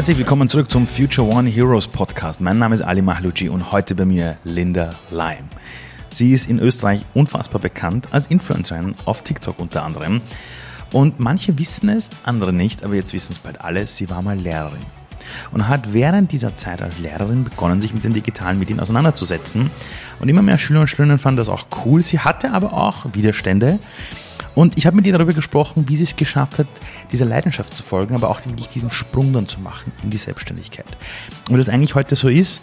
Herzlich willkommen zurück zum Future One Heroes Podcast. Mein Name ist Ali Mahluji und heute bei mir Linda Lime. Sie ist in Österreich unfassbar bekannt als Influencerin auf TikTok unter anderem. Und manche wissen es, andere nicht, aber jetzt wissen es bald alle. Sie war mal Lehrerin und hat während dieser Zeit als Lehrerin begonnen, sich mit den digitalen Medien auseinanderzusetzen. Und immer mehr Schüler und Schülerinnen fanden das auch cool. Sie hatte aber auch Widerstände. Und ich habe mit ihr darüber gesprochen, wie sie es geschafft hat, dieser Leidenschaft zu folgen, aber auch wirklich diesen Sprung dann zu machen in die Selbstständigkeit. Und das eigentlich heute so ist,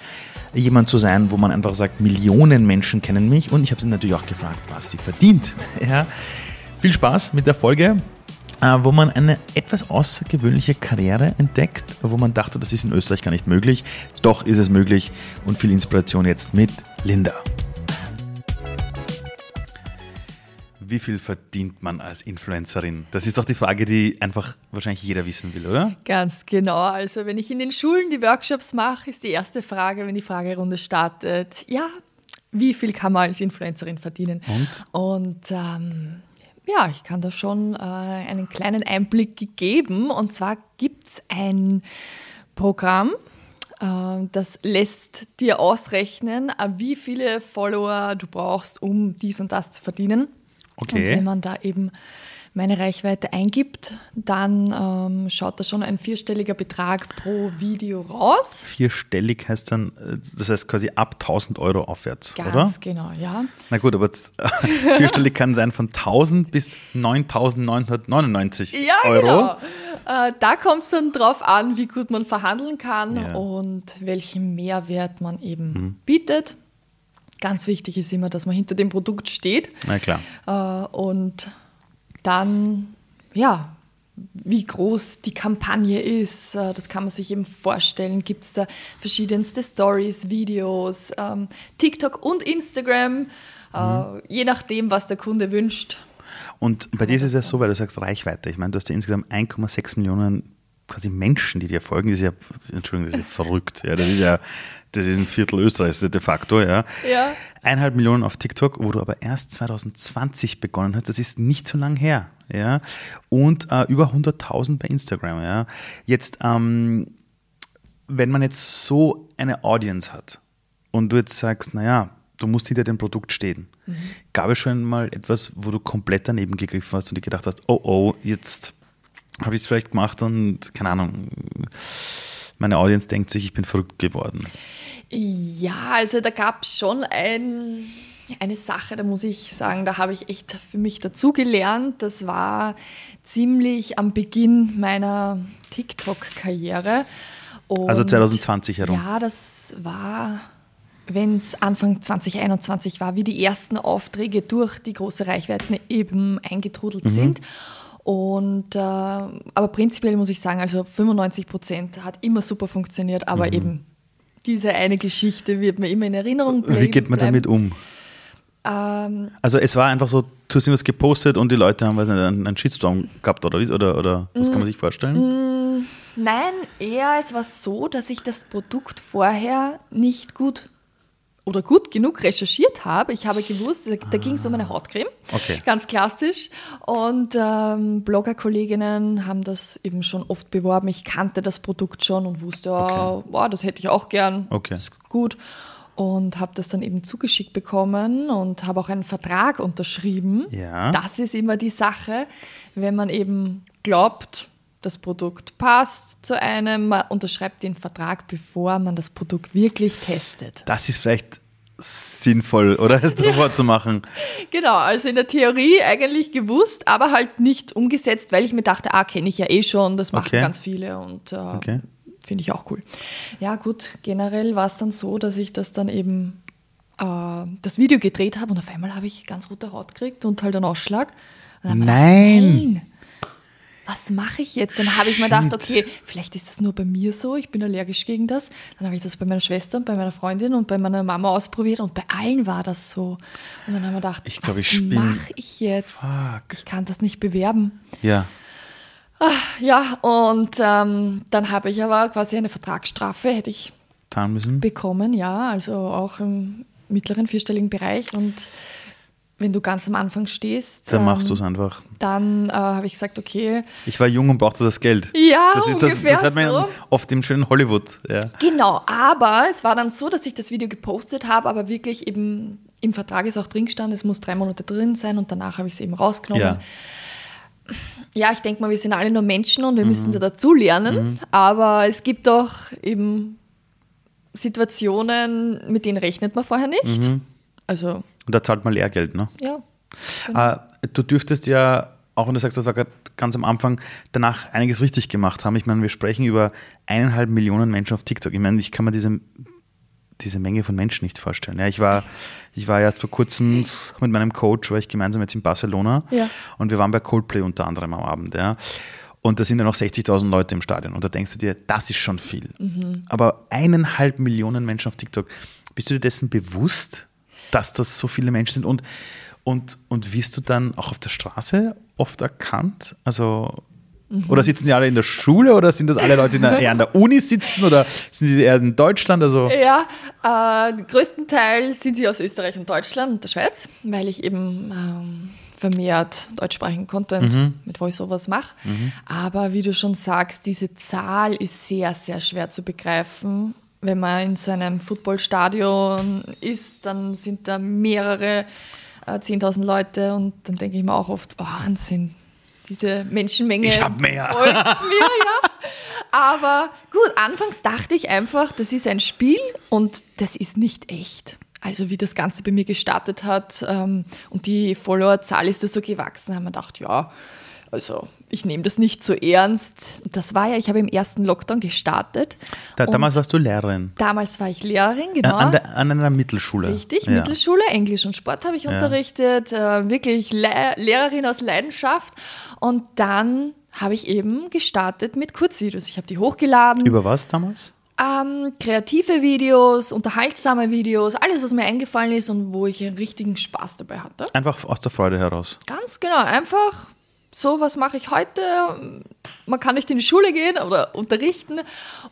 jemand zu sein, wo man einfach sagt, Millionen Menschen kennen mich und ich habe sie natürlich auch gefragt, was sie verdient. Ja. Viel Spaß mit der Folge, äh, wo man eine etwas außergewöhnliche Karriere entdeckt, wo man dachte, das ist in Österreich gar nicht möglich. Doch ist es möglich und viel Inspiration jetzt mit Linda. Wie viel verdient man als Influencerin? Das ist doch die Frage, die einfach wahrscheinlich jeder wissen will, oder? Ganz genau. Also wenn ich in den Schulen die Workshops mache, ist die erste Frage, wenn die Fragerunde startet, ja, wie viel kann man als Influencerin verdienen? Und, Und ähm, ja, ich kann da schon äh, einen kleinen Einblick geben. Und zwar gibt es ein Programm, äh, das lässt dir ausrechnen, äh, wie viele Follower du brauchst, um dies und das zu verdienen. Okay. Und wenn man da eben meine Reichweite eingibt, dann ähm, schaut da schon ein vierstelliger Betrag pro Video raus. Vierstellig heißt dann, äh, das heißt quasi ab 1000 Euro aufwärts, Ganz oder? Ganz genau, ja. Na gut, aber vierstellig kann sein von 1000 bis 9999 ja, Euro. Genau. Äh, da kommt es dann drauf an, wie gut man verhandeln kann ja. und welchen Mehrwert man eben mhm. bietet. Ganz wichtig ist immer, dass man hinter dem Produkt steht. Na klar. Äh, und dann, ja, wie groß die Kampagne ist, äh, das kann man sich eben vorstellen. Gibt es da verschiedenste Stories, Videos, ähm, TikTok und Instagram, äh, mhm. je nachdem, was der Kunde wünscht. Und bei dir ist es ja so, weil du sagst Reichweite. Ich meine, du hast ja insgesamt 1,6 Millionen quasi Menschen, die dir folgen. Das ist ja, Entschuldigung, das ist ja verrückt. Ja, das ist ja das ist ein Viertel Österreichs de facto, ja. ja. Eineinhalb Millionen auf TikTok, wo du aber erst 2020 begonnen hast, das ist nicht so lang her, ja. Und äh, über 100.000 bei Instagram, ja. Jetzt, ähm, wenn man jetzt so eine Audience hat und du jetzt sagst, naja, du musst hinter dem Produkt stehen. Mhm. Gab es schon mal etwas, wo du komplett daneben gegriffen hast und dir gedacht hast, oh oh, jetzt habe ich es vielleicht gemacht und keine Ahnung, meine Audience denkt sich, ich bin verrückt geworden. Ja, also da gab es schon ein, eine Sache, da muss ich sagen, da habe ich echt für mich dazugelernt. Das war ziemlich am Beginn meiner TikTok-Karriere. Also 2020 herum. Ja, das war, wenn es Anfang 2021 war, wie die ersten Aufträge durch die große Reichweiten eben eingetrudelt mhm. sind. Und, äh, aber prinzipiell muss ich sagen, also 95 Prozent hat immer super funktioniert, aber mhm. eben diese eine Geschichte wird mir immer in Erinnerung bleiben. Wie geht man damit um? Ähm, also es war einfach so, du hast irgendwas gepostet und die Leute haben weiß nicht, einen, Shitstorm gehabt oder, oder, oder was kann man sich vorstellen? Mm, nein, eher es war so, dass ich das Produkt vorher nicht gut oder gut genug recherchiert habe. Ich habe gewusst, da, da ging es um eine Hautcreme, okay. ganz klassisch. Und ähm, Blogger-Kolleginnen haben das eben schon oft beworben. Ich kannte das Produkt schon und wusste, okay. oh, das hätte ich auch gern. Okay. Das ist gut. Und habe das dann eben zugeschickt bekommen und habe auch einen Vertrag unterschrieben. Ja. Das ist immer die Sache, wenn man eben glaubt, das Produkt passt zu einem, man unterschreibt den Vertrag, bevor man das Produkt wirklich testet. Das ist vielleicht sinnvoll, oder? Es ja. zu machen. Genau, also in der Theorie eigentlich gewusst, aber halt nicht umgesetzt, weil ich mir dachte, ah, kenne ich ja eh schon, das machen okay. ganz viele und äh, okay. finde ich auch cool. Ja, gut, generell war es dann so, dass ich das dann eben äh, das Video gedreht habe und auf einmal habe ich ganz rote Haut gekriegt und halt einen Ausschlag. Nein. Gedacht, nein was mache ich jetzt? Dann habe ich mir gedacht, okay, vielleicht ist das nur bei mir so, ich bin allergisch gegen das. Dann habe ich das bei meiner Schwester und bei meiner Freundin und bei meiner Mama ausprobiert und bei allen war das so. Und dann haben wir gedacht, ich glaub, was mache ich jetzt? Fuck. Ich kann das nicht bewerben. Ja. Ach, ja, und ähm, dann habe ich aber quasi eine Vertragsstrafe, hätte ich bekommen, ja, also auch im mittleren vierstelligen Bereich und wenn du ganz am Anfang stehst. Dann machst du es einfach. Dann äh, habe ich gesagt, okay. Ich war jung und brauchte das Geld. Ja, das ist das, das hat man so. oft im schönen Hollywood. Ja. Genau, aber es war dann so, dass ich das Video gepostet habe, aber wirklich eben im Vertrag ist auch drin gestanden, es muss drei Monate drin sein und danach habe ich es eben rausgenommen. Ja. Ja, ich denke mal, wir sind alle nur Menschen und wir müssen da dazu lernen, aber es gibt doch eben Situationen, mit denen rechnet man vorher nicht. Also, Und da zahlt man Lehrgeld, ne? ja. Äh, du dürftest ja, auch wenn du sagst, das war gerade ganz am Anfang, danach einiges richtig gemacht haben. Ich meine, wir sprechen über eineinhalb Millionen Menschen auf TikTok. Ich meine, ich kann mir diese, diese Menge von Menschen nicht vorstellen. Ja, ich, war, ich war erst vor kurzem mit meinem Coach, war ich gemeinsam jetzt in Barcelona Ja. und wir waren bei Coldplay unter anderem am Abend. Ja. Und da sind ja noch 60.000 Leute im Stadion. Und da denkst du dir, das ist schon viel. Aber eineinhalb Millionen Menschen auf TikTok, bist du dir dessen bewusst, dass das so viele Menschen sind? Und, und, und wirst du dann auch auf der Straße oft erkannt? Also, oder sitzen die alle in der Schule oder sind das alle Leute, die eher an der Uni sitzen oder sind die eher in Deutschland? Also, Ja, äh, größtenteils sind sie aus Österreich und Deutschland und der Schweiz, weil ich eben ähm, vermehrt deutschsprachigen Content mit Voiceovers mache. Aber wie du schon sagst, diese Zahl ist sehr, sehr schwer zu begreifen. Wenn man in so einem Footballstadion ist, dann sind da mehrere äh, 10.000 Leute und dann denke ich mir auch oft, Wahnsinn, diese Menschenmenge. Ich hab mehr. wollten wir, ja. Aber gut, anfangs dachte ich einfach, das ist ein Spiel und das ist nicht echt. Also wie das Ganze bei mir gestartet hat ähm, und die Followerzahl ist da so gewachsen, haben wir gedacht, ja, also ich nehme das nicht so ernst. Das war ja, ich habe im ersten Lockdown gestartet. da, damals warst du Lehrerin. damals war ich Lehrerin, genau. An, der, an einer Mittelschule. Richtig, ja. Mittelschule, Englisch und Sport habe ich unterrichtet, äh, wirklich Le Lehrerin aus Leidenschaft. Und dann habe ich eben gestartet mit Kurzvideos. Ich habe die hochgeladen. Über was damals? Ähm, kreative Videos, unterhaltsame Videos, alles, was mir eingefallen ist und wo ich einen richtigen Spaß dabei hatte. Einfach aus der Freude heraus. Ganz genau, einfach so, was mache ich heute? Man kann nicht in die Schule gehen oder unterrichten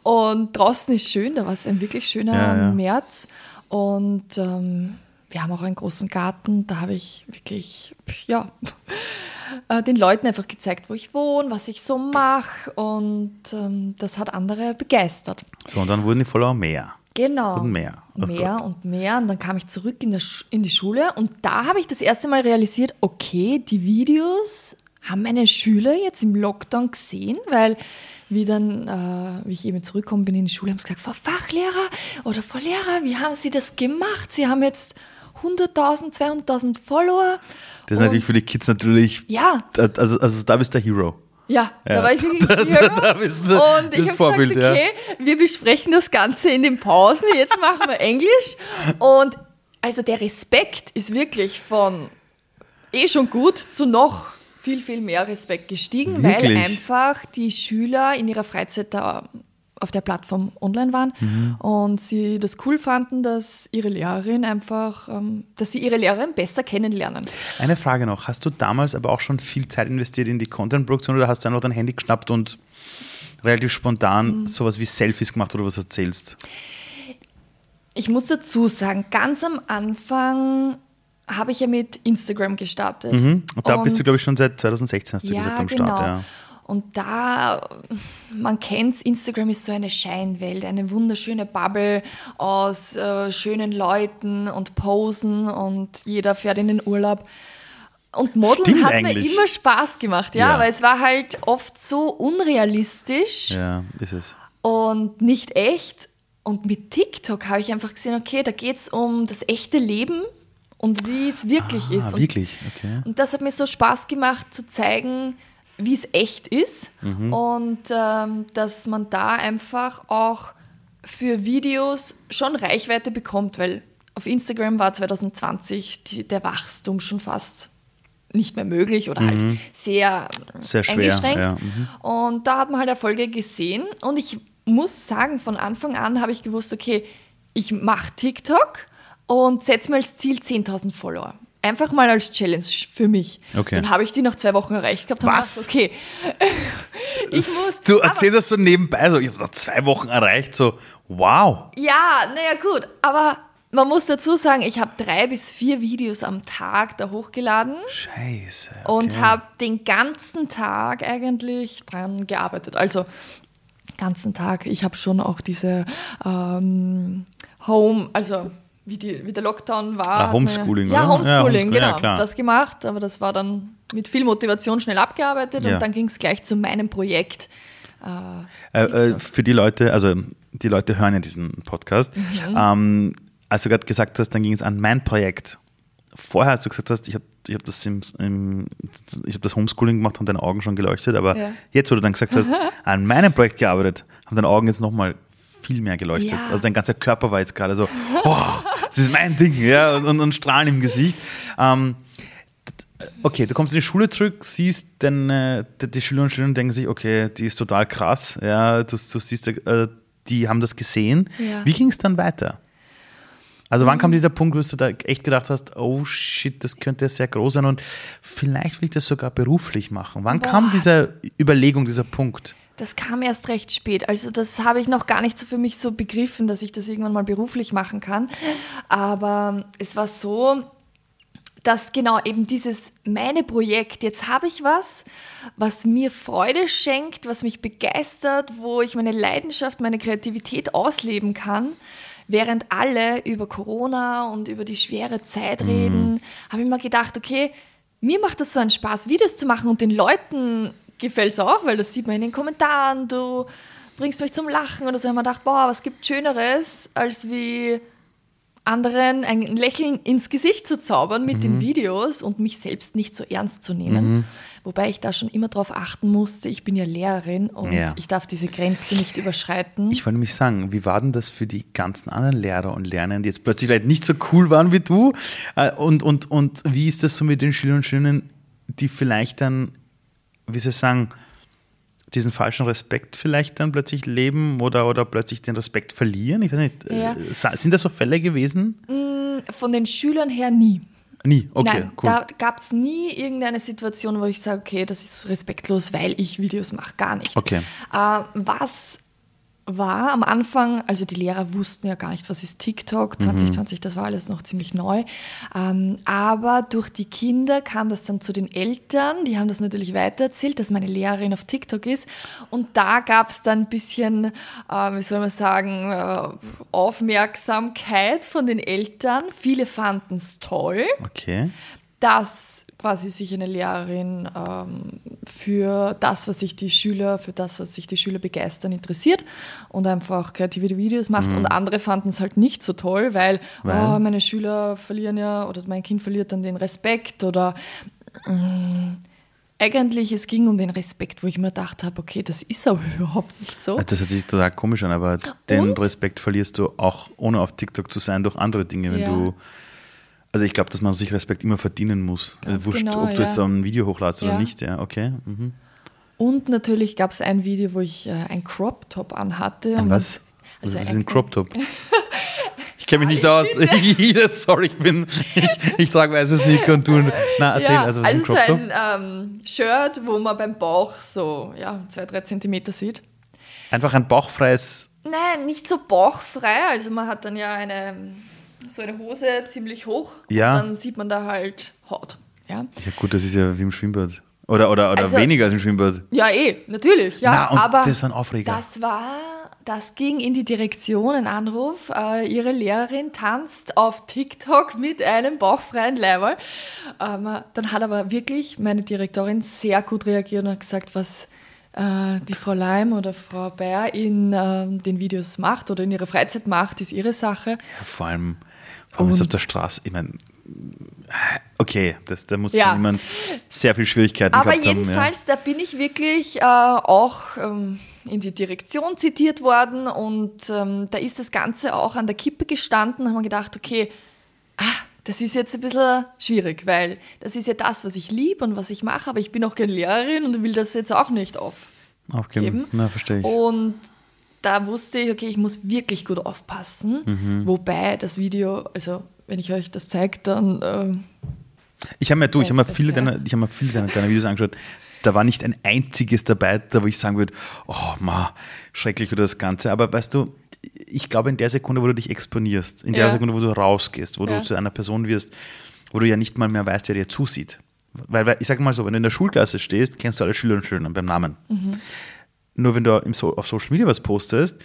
und draußen ist schön, da war es ein wirklich schöner Ja, ja. März und ähm, wir haben auch einen großen Garten, da habe ich wirklich, ja, äh, den Leuten einfach gezeigt, wo ich wohne, was ich so mache und ähm, das hat andere begeistert. So, und dann wurden die Follower mehr. Genau. Und mehr. Oh mehr Gott. und mehr. Und dann kam ich zurück in, in die Schule und da habe ich das erste Mal realisiert, okay, die Videos haben meine Schüler jetzt im Lockdown gesehen, weil wie dann, äh, wie ich eben zurückgekommen bin in die Schule, haben sie gesagt, Frau Fachlehrer oder Frau Lehrer, wie haben Sie das gemacht? Sie haben jetzt 100.000, 200.000 Follower. Das ist natürlich für die Kids natürlich. Ja, Da- Also, also da bist du der Hero. ja, da Ja. war ich wirklich Da- Hero. da bist du Und ich habe ja. gesagt, okay, wir besprechen das Ganze in den Pausen, jetzt machen wir Englisch. Und also der Respekt ist wirklich von eh schon gut zu noch viel, viel mehr Respekt gestiegen, Wirklich? weil einfach die Schüler in ihrer Freizeit da auf der Plattform online waren Mhm. und sie das cool fanden, dass ihre Lehrerin einfach, ähm, dass sie ihre Lehrerin besser kennenlernen. Eine Frage noch. Hast du damals aber auch schon viel Zeit investiert in die Content-Produktion oder hast du einfach dein Handy geschnappt und relativ spontan Mhm. sowas wie Selfies gemacht oder was erzählst? Ich muss dazu sagen, ganz am Anfang habe ich ja mit Instagram gestartet. Mhm. Und da bist du, Und- glaube ich, schon seit 2016, hast du ja, gesagt, am genau. Start. Ja. Und da, man kennt Instagram ist so eine Scheinwelt, eine wunderschöne Bubble aus äh, schönen Leuten und Posen und jeder fährt in den Urlaub. Und Modeln Stimmt hat eigentlich. mir immer Spaß gemacht, ja, Ja. aber es war halt oft so unrealistisch ja, ist es. und nicht echt. Und mit TikTok habe ich einfach gesehen, okay, da geht es um das echte Leben und wie es wirklich ist. Ah, Und wirklich? Okay. und das hat mir so Spaß gemacht zu zeigen, wie es echt ist Mhm. und ähm, dass man da einfach auch für Videos schon Reichweite bekommt, weil auf Instagram war 2020 die, der Wachstum schon fast nicht mehr möglich oder halt sehr, Mhm. Sehr schwer, eingeschränkt. ja, mhm. Und da hat man halt Erfolge gesehen und ich muss sagen, von Anfang an habe ich gewusst, okay, ich mache TikTok und setze mir als Ziel 10.000 Follower. Einfach mal als Challenge für mich. Okay. Dann habe ich die nach zwei Wochen erreicht gehabt. Was? dachte, okay. muss, du erzählst das so nebenbei, so, ich habe nach zwei Wochen erreicht, so, wow. Ja, naja, gut. Aber man muss dazu sagen, ich habe drei bis vier Videos am Tag da hochgeladen. Scheiße. Okay. Und habe den ganzen Tag eigentlich dran gearbeitet. Also ganzen Tag. Ich habe schon auch diese ähm, Home, also wie, die, wie der Lockdown war. Ah, Homeschooling, ja, Homeschooling, ja, Homeschooling, genau. Ja, das gemacht, aber das war dann mit viel Motivation schnell abgearbeitet ja. und dann ging es gleich zu meinem Projekt. Äh, äh, für die Leute, also die Leute hören ja diesen Podcast. Mhm. Ähm, als du gerade gesagt hast, dann ging es an mein Projekt. Vorher, als du gesagt hast, ich habe ich hab das, im, im, hab das Homeschooling gemacht, haben deine Augen schon geleuchtet, aber ja. jetzt, wo du dann gesagt hast, an meinem Projekt gearbeitet, haben deine Augen jetzt nochmal viel mehr geleuchtet. Ja. Also dein ganzer Körper war jetzt gerade so, oh, das ist mein Ding, ja, und, und Strahlen im Gesicht. Ähm, okay, du kommst in die Schule zurück, siehst deine, die Schüler und Schülerinnen denken sich, okay, die ist total krass, ja, du, du siehst, äh, die haben das gesehen. Ja. Wie ging es dann weiter? Also wann kam mhm. dieser Punkt, wo du da echt gedacht hast, oh shit, das könnte sehr groß sein und vielleicht will ich das sogar beruflich machen. Wann Boah. kam diese Überlegung, dieser Punkt? Das kam erst recht spät. Also das habe ich noch gar nicht so für mich so begriffen, dass ich das irgendwann mal beruflich machen kann. Aber es war so, dass genau eben dieses meine Projekt, jetzt habe ich was, was mir Freude schenkt, was mich begeistert, wo ich meine Leidenschaft, meine Kreativität ausleben kann. Während alle über Corona und über die schwere Zeit reden, habe ich mir gedacht, okay, mir macht das so einen Spaß, Videos zu machen und den Leuten gefällt es auch, weil das sieht man in den Kommentaren, du bringst mich zum Lachen oder so. Ich habe mir gedacht, boah, was gibt Schöneres, als wie anderen ein Lächeln ins Gesicht zu zaubern mit mhm. den Videos und mich selbst nicht so ernst zu nehmen. Mhm. Wobei ich da schon immer darauf achten musste, ich bin ja Lehrerin und ja. ich darf diese Grenze nicht überschreiten. Ich wollte nämlich sagen, wie war denn das für die ganzen anderen Lehrer und Lernenden, die jetzt plötzlich vielleicht nicht so cool waren wie du? Äh, und, und, und wie ist das so mit den Schülern und Schülerinnen, die vielleicht dann wie soll ich sagen, diesen falschen Respekt vielleicht dann plötzlich leben oder, oder plötzlich den Respekt verlieren? Ich weiß nicht, ja. Äh, sind das so Fälle gewesen? Mm, von den Schülern her nie. Nie, okay, Nein, cool. Da gab es nie irgendeine Situation, wo ich sage, okay, das ist respektlos, weil ich Videos mache, gar nicht. Okay. Äh, was war am Anfang, also die Lehrer wussten ja gar nicht, was ist TikTok 2020, mhm. das war alles noch ziemlich neu. Ähm, aber durch die Kinder kam das dann zu den Eltern, die haben das natürlich weitererzählt, dass meine Lehrerin auf TikTok ist. Und da gab es dann ein bisschen, äh, wie soll man sagen, äh, Aufmerksamkeit von den Eltern. Viele fanden es toll. Okay. Dass quasi sich eine Lehrerin ähm, für das, was sich die Schüler, für das, was sich die Schüler begeistern, interessiert und einfach kreative Videos macht. Mhm. Und andere fanden es halt nicht so toll, weil, weil? Oh, meine Schüler verlieren ja oder mein Kind verliert dann den Respekt oder ähm, eigentlich, es ging um den Respekt, wo ich mir gedacht habe, okay, das ist aber überhaupt nicht so. Das hört sich total komisch an, aber den Respekt verlierst du auch, ohne auf TikTok zu sein, durch andere Dinge, wenn ja. du also ich glaube, dass man sich Respekt immer verdienen muss. Also wurscht, genau, ob du ja. jetzt ein Video hochladest ja. oder nicht, ja, okay. Mhm. Und natürlich gab es ein Video, wo ich äh, ein Crop Top anhatte. Ein was? Also was ist ein Crop Top? Ich kenne mich nicht aus. Sorry, ich bin. Ich, ich trage weiße Sneaker und tun. Na, erzähl, ja, also was also ist ein Crop Top? ein ähm, Shirt, wo man beim Bauch so ja, zwei, drei Zentimeter sieht. Einfach ein bauchfreies. Nein, nicht so bauchfrei. Also man hat dann ja eine so eine Hose ziemlich hoch ja. und dann sieht man da halt Haut. Ja, ja gut, das ist ja wie im Schwimmbad. Oder, oder, oder also, weniger als im Schwimmbad. Ja, eh, natürlich. Ja, Na, aber das war ein Aufreger. Das war, das ging in die Direktion, ein Anruf. Äh, ihre Lehrerin tanzt auf TikTok mit einem bauchfreien Leiber. Ähm, dann hat aber wirklich meine Direktorin sehr gut reagiert und hat gesagt, was äh, die Frau Leim oder Frau Bayer in äh, den Videos macht oder in ihrer Freizeit macht, ist ihre Sache. Ja, vor allem vor allem ist auf der Straße, ich meine, okay, das, da muss ja. jemand sehr viel Schwierigkeiten Aber gehabt haben. Aber jedenfalls, ja. da bin ich wirklich äh, auch ähm, in die Direktion zitiert worden und ähm, da ist das Ganze auch an der Kippe gestanden. Da haben wir gedacht, okay, ah, das ist jetzt ein bisschen schwierig, weil das ist ja das, was ich liebe und was ich mache, aber ich bin auch keine Lehrerin und will das jetzt auch nicht auf. Aufgeben, na, verstehe ich. Und da wusste ich, okay, ich muss wirklich gut aufpassen. Mhm. Wobei das Video, also wenn ich euch das zeige, dann. Ähm, ich habe mir, du, ich habe mir viele, deiner, ich hab mir viele deiner, deiner Videos angeschaut. Da war nicht ein einziges dabei, da wo ich sagen würde, oh, ma, schrecklich oder das Ganze. Aber weißt du, ich glaube, in der Sekunde, wo du dich exponierst, in der Ja. Sekunde, wo du rausgehst, wo Ja. du zu einer Person wirst, wo du ja nicht mal mehr weißt, wer dir zusieht. Weil, weil ich sage mal so, wenn du in der Schulklasse stehst, kennst du alle Schüler und Schülerinnen beim Namen. Mhm. Nur wenn du so auf Social Media was postest,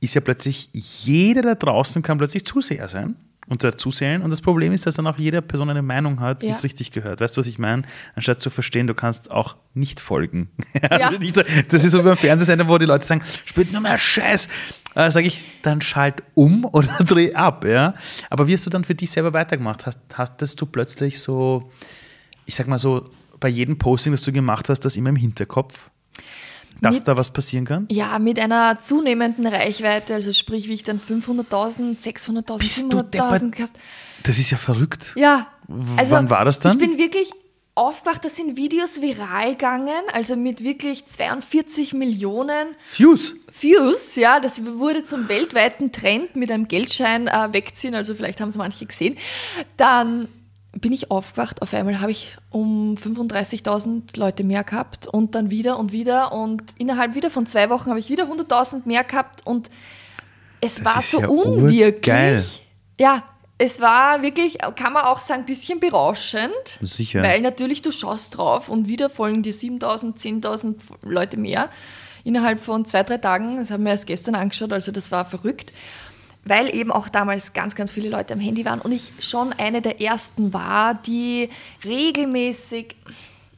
ist ja plötzlich jeder da draußen kann plötzlich Zuseher sein und da zusehen. Und das Problem ist, dass dann auch jede Person eine Meinung hat, die Ja. es richtig gehört. Weißt du, was ich meine? Anstatt zu verstehen, du kannst auch nicht folgen. Ja. Also nicht so, das ist so beim Fernsehsender, wo die Leute sagen, spielt nur mehr Scheiß. Äh, Sage ich, dann schalt um oder dreh ab. Ja? Aber wie hast du dann für dich selber weitergemacht? Hast, hattest du plötzlich so, ich sag mal so, bei jedem Posting, das du gemacht hast, das immer im Hinterkopf? Dass Mit- da was passieren kann? Ja, mit einer zunehmenden Reichweite, also sprich, wie ich dann 500.000, 600.000, Bist du 700.000 deppert? gehabt. Das ist ja verrückt. Ja. Also, Wann war das dann? Ich bin wirklich aufgewacht, da sind Videos viral gegangen, also mit wirklich 42 Millionen Fuse. Views, ja, das wurde zum weltweiten Trend mit einem Geldschein äh, wegziehen, also vielleicht haben es manche gesehen. Dann bin ich aufgewacht, auf einmal habe ich um 35.000 Leute mehr gehabt und dann wieder und wieder und innerhalb wieder von zwei Wochen habe ich wieder 100.000 mehr gehabt und es war ist so ja unwirklich. urgeil. Ja, es war wirklich, kann man auch sagen, ein bisschen berauschend. Sicher. Weil natürlich du schaust drauf und wieder folgen dir 7.000, 10.000 Leute mehr innerhalb von zwei, drei Tagen. Das haben wir erst gestern angeschaut, also das war verrückt. Weil eben auch damals ganz, ganz viele Leute am Handy waren und ich schon eine der ersten war, die regelmäßig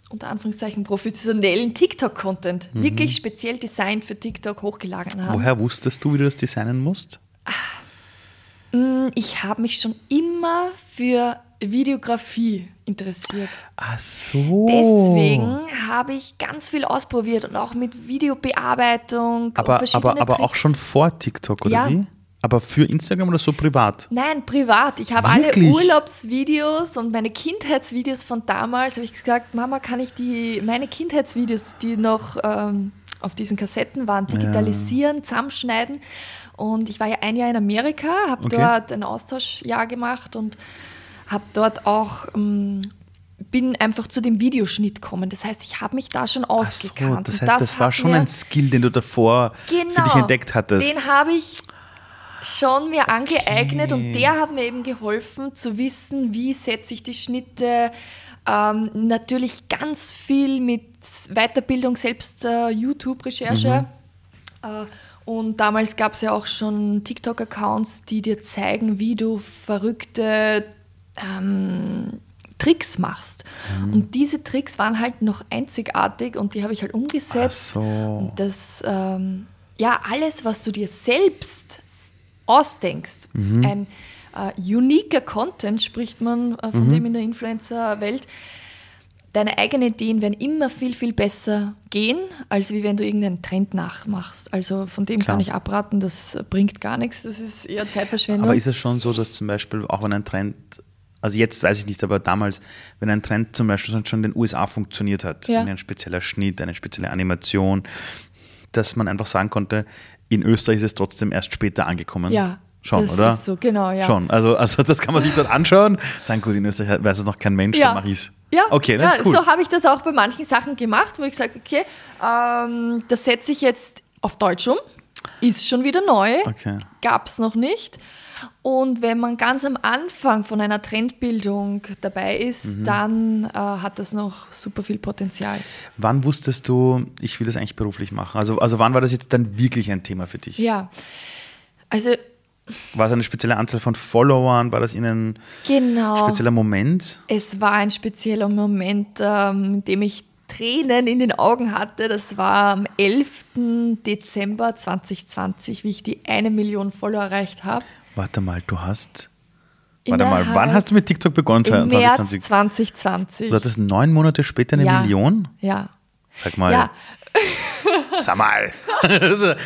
unter Anführungszeichen professionellen TikTok-Content, wirklich speziell designt für TikTok hochgeladen haben. Woher wusstest du, wie du das designen musst? Ich habe mich schon immer für Videografie interessiert. Ach so. Deswegen habe ich ganz viel ausprobiert und auch mit Videobearbeitung. und Aber, verschiedene aber, aber auch Tricks. schon vor TikTok, oder Ja. wie? Aber für Instagram oder so privat? Nein, privat. Ich habe alle? Urlaubsvideos und meine Kindheitsvideos von damals. Habe ich gesagt, Mama, kann ich die meine Kindheitsvideos, die noch ähm, auf diesen Kassetten waren, digitalisieren, zusammenschneiden? Und ich war ja ein Jahr in Amerika, habe Okay. dort ein Austauschjahr gemacht und habe dort auch ähm, bin einfach zu dem Videoschnitt gekommen. Das heißt, ich habe mich da schon Ach so, ausgekannt. das heißt, das, war hat schon ein Skill, den du davor für dich Genau. entdeckt hattest. Den habe ich schon mir angeeignet und der hat mir eben geholfen zu wissen, wie setze ich die Schnitte. Ähm, natürlich ganz viel mit Weiterbildung, selbst äh, YouTube-Recherche. Äh, und damals gab es ja auch schon TikTok-Accounts, die dir zeigen, wie du verrückte ähm, Tricks machst. Und diese Tricks waren halt noch einzigartig und die habe ich halt umgesetzt. Ach so. Und das, ähm, ja, alles, was du dir selbst ausdenkst, Mhm. ein äh, uniker Content, spricht man äh, Mhm. von dem in der Influencer-Welt. Deine eigenen Ideen werden immer viel, viel besser gehen, als wie wenn du irgendeinen Trend nachmachst. Also von dem Klar. kann ich abraten, das bringt gar nichts, das ist eher Zeitverschwendung. Aber ist es schon so, dass zum Beispiel, auch wenn ein Trend, also jetzt weiß ich nicht, aber damals, wenn ein Trend zum Beispiel schon in den USA funktioniert hat, Ja. ein spezieller Schnitt, eine spezielle Animation, dass man einfach sagen konnte, in Österreich ist es trotzdem erst später angekommen. Ja, Schon, das oder? ist so, genau, ja. Schon. Also, also das kann man sich dort anschauen, sagen, gut, in Österreich weiß es noch kein Mensch, dann mache ich es. Ja, Okay, das ja, ist cool. so habe ich das auch bei manchen Sachen gemacht, wo ich sage, okay, ähm, das setze ich jetzt auf Deutsch um, ist schon wieder neu, Okay. gab es noch nicht. Und wenn man ganz am Anfang von einer Trendbildung dabei ist, Mhm. dann äh, hat das noch super viel Potenzial. Wann wusstest du, ich will das eigentlich beruflich machen? Also, also wann war das jetzt dann wirklich ein Thema für dich? Ja, also War es eine spezielle Anzahl von Followern? War das in ein genau. spezieller Moment? Es war ein spezieller Moment, ähm, in dem ich Tränen in den Augen hatte. Das war am 11. Dezember 2020, wie ich die eine Million Follower erreicht habe. Warte mal, du hast. Warte mal, wann hast du mit TikTok begonnen? Im März 2020? 2020. Du hattest neun Monate später eine Ja. Million? Ja. Sag mal. Ja, Sag mal.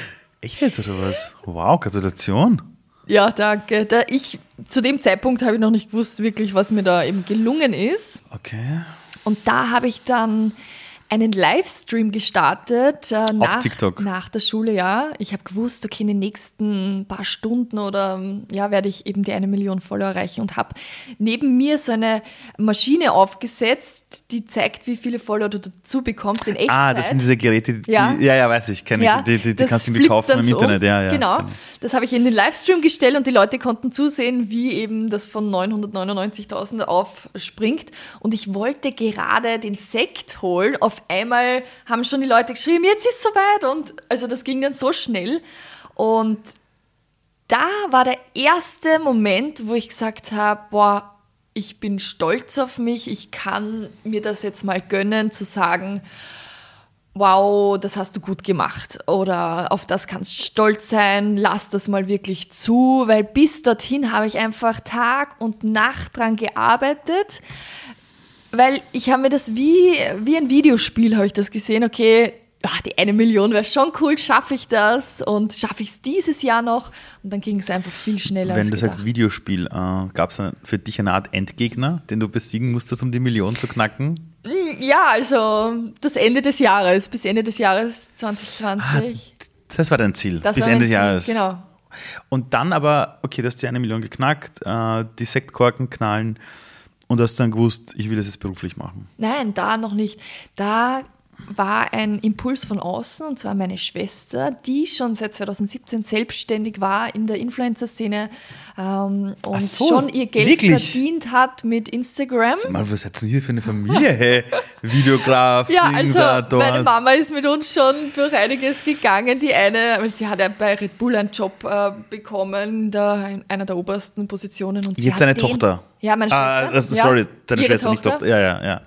Echt jetzt oder was? Wow, Gratulation. ja, danke. Da ich, zu dem Zeitpunkt habe ich noch nicht gewusst, wirklich, was mir da eben gelungen ist. Okay. Und da habe ich dann einen Livestream gestartet äh, nach, TikTok. nach der Schule, ja. Ich habe gewusst, okay, in den nächsten paar Stunden oder ja, werde ich eben die eine Million Follower erreichen und habe neben mir so eine Maschine aufgesetzt, die zeigt, wie viele Follower du dazu bekommst in Echtzeit. Ah, das sind diese Geräte, die, Ja. ja, ja, weiß ich, kenne Ja, ich. Die, die, die kannst du irgendwie kaufen im Internet, um. ja, ja. Genau, das habe ich in den Livestream gestellt und die Leute konnten zusehen, wie eben das von 999.000 aufspringt. Und ich wollte gerade den Sekt holen. Auf einmal haben schon die Leute geschrieben, jetzt ist soweit. Und also das ging dann so schnell. Und da war der erste Moment, wo ich gesagt habe, boah, ich bin stolz auf mich, ich kann mir das jetzt mal gönnen, zu sagen, wow, das hast du gut gemacht. Oder auf das kannst du stolz sein, lass das mal wirklich zu, weil bis dorthin habe ich einfach Tag und Nacht dran gearbeitet, weil ich habe mir das wie, wie ein Videospiel habe ich das gesehen, okay, ah, die eine Million wäre schon cool, schaffe ich das und schaffe ich es dieses Jahr noch und dann ging es einfach viel schneller. Wenn als du gedacht. sagst Videospiel, äh, gab es für dich eine Art Endgegner, den du besiegen musstest, um die Million zu knacken? Ja, also das Ende des Jahres, bis Ende des Jahres 2020. Das war dein Ziel, das Ah, bis Ende des Ziel, Jahres. Genau. Und dann aber, okay, du hast die eine Million geknackt, äh, die Sektkorken knallen und hast dann gewusst, ich will das jetzt beruflich machen. Nein, da noch nicht. Da war ein Impuls von außen, und zwar meine Schwester, die schon seit 2017 selbstständig war in der Influencer-Szene ähm, und so, schon ihr Geld wirklich? verdient hat mit Instagram. Sag mal, was seid ihr hier für eine Familie, hey? Videograf, Ja, also da, dort. meine Mama ist mit uns schon durch einiges gegangen. Die eine, weil sie hat ja bei Red Bull einen Job äh, bekommen, da in einer der obersten Positionen. Und Jetzt hat den- Tochter. Ja, meine Ah, Schwester. ja, sorry, deine Schwester, nicht Tochter. Ja, ja, ja.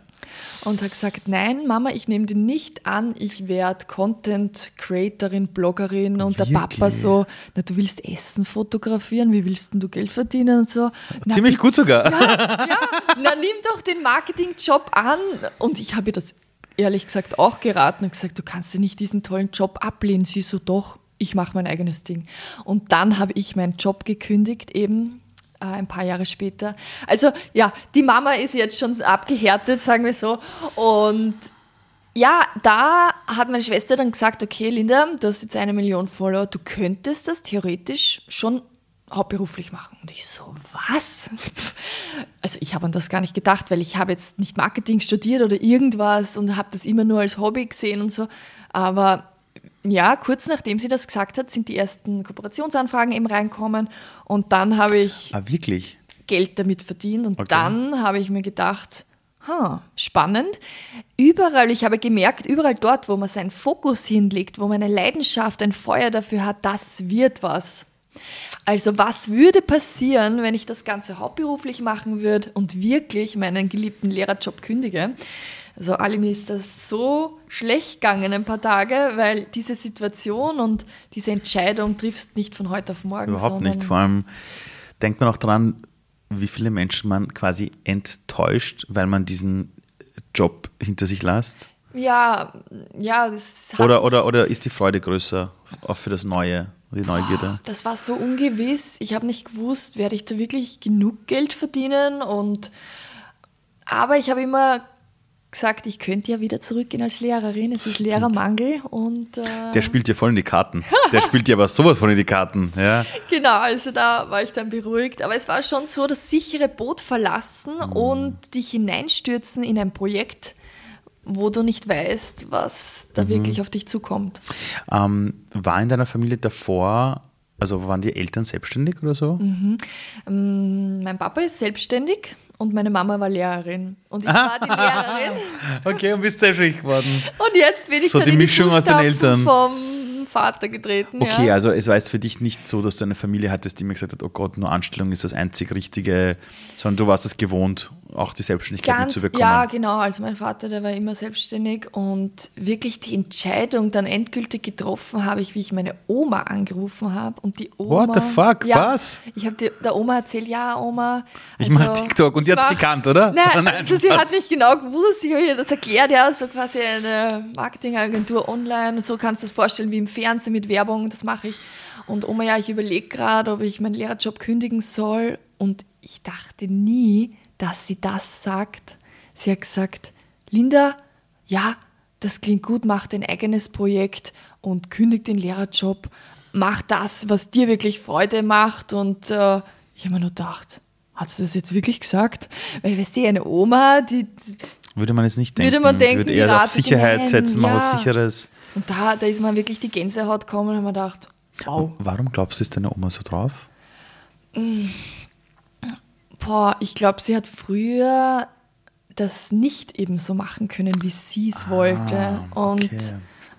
Und hat gesagt, nein, Mama, ich nehme den nicht an, ich werde Content Creatorin, Bloggerin und der Papa Wirklich? so, na, du willst Essen fotografieren, wie willst denn du Geld verdienen und so. Na, Ziemlich gut sogar. ja, na nimm doch den Marketingjob an. Und ich habe ihr das ehrlich gesagt auch geraten und gesagt, du kannst ja nicht diesen tollen Job ablehnen. Sie so, doch, ich mache mein eigenes Ding. Und dann habe ich meinen Job gekündigt, eben ein paar Jahre später. Also ja, die Mama ist jetzt schon abgehärtet, sagen wir so. Und ja, da hat meine Schwester dann gesagt, okay, Linda, du hast jetzt eine Million Follower, du könntest das theoretisch schon hauptberuflich machen. Und ich so, was? Also ich habe an das gar nicht gedacht, weil ich habe jetzt nicht Marketing studiert oder irgendwas und habe das immer nur als Hobby gesehen und so. Aber ja, kurz nachdem sie das gesagt hat, sind die ersten Kooperationsanfragen eben reinkommen und dann habe ich Ah, wirklich? Geld damit verdient. Und Okay. dann habe ich mir gedacht, ha, spannend. Überall, ich habe gemerkt, überall dort, wo man seinen Fokus hinlegt, wo man eine Leidenschaft, ein Feuer dafür hat, das wird was. Also was würde passieren, wenn ich das Ganze hauptberuflich machen würde und wirklich meinen geliebten Lehrerjob kündige? Also Ali, mir ist das so schlecht gegangen ein paar Tage, weil diese Situation und diese Entscheidung triffst nicht von heute auf morgen. Überhaupt nicht. Vor allem denkt man auch dran, wie viele Menschen man quasi enttäuscht, weil man diesen Job hinter sich lässt. Ja, ja, das hat Oder, oder, oder ist die Freude größer, auch für das Neue, die Neugierde? Das war so ungewiss. Ich habe nicht gewusst, werde ich da wirklich genug Geld verdienen und aber ich habe immer gesagt, ich könnte ja wieder zurückgehen als Lehrerin. Es ist Lehrermangel und äh, Der spielt dir voll in die Karten. Der spielt dir aber sowas von in die Karten. Ja. genau, also da war ich dann beruhigt. Aber es war schon so, das sichere Boot verlassen Mhm. und dich hineinstürzen in ein Projekt, wo du nicht weißt, was da Mhm. wirklich auf dich zukommt. Ähm, war in deiner Familie davor, also waren die Eltern selbstständig oder so? Ähm, Mein Papa ist selbstständig und meine Mama war Lehrerin. Und ich war die Lehrerin. Okay, und bist selbstständig geworden. Und jetzt bin ich So dann die in Mischung aus den Eltern. vom Vater getreten. Okay, ja. also es war jetzt für dich nicht so, dass du eine Familie hattest, die mir gesagt hat, oh Gott, nur Anstellung ist das einzig Richtige, sondern du warst es gewohnt, auch die Selbstständigkeit Ganz, mitzubekommen. ja, genau. Also mein Vater, der war immer selbstständig und wirklich die Entscheidung dann endgültig getroffen habe ich, wie ich meine Oma angerufen habe und die Oma. What the fuck? Ja, Was? Ich habe der Oma erzählt, ja Oma. Ich mach TikTok und die hat's mach- gekannt, oder? Nein, Nein, also sie hat nicht genau gewusst. Ich habe ihr das erklärt, ja, so quasi eine Marketingagentur online und so kannst du das vorstellen wie im Fernsehen mit Werbung, das mache ich. Und Oma, ja, ich überlege gerade, ob ich meinen Lehrerjob kündigen soll und ich dachte nie, dass sie das sagt. Sie hat gesagt, Linda, ja, das klingt gut, mach dein eigenes Projekt und kündig den Lehrerjob, mach das, was dir wirklich Freude macht. Und äh, ich habe mir nur gedacht, hat sie das jetzt wirklich gesagt? Weil wir sehen eine Oma, die. Würde man jetzt nicht denken. Würde man denken, würde eher auf Sicherheit setzen, mal ja. was Sicheres. Und da, da ist man wirklich die Gänsehaut gekommen und haben mir gedacht, wow. Warum glaubst du, ist deine Oma so drauf? Boah, ich glaube, sie hat früher das nicht eben so machen können, wie sie es wollte. Und okay.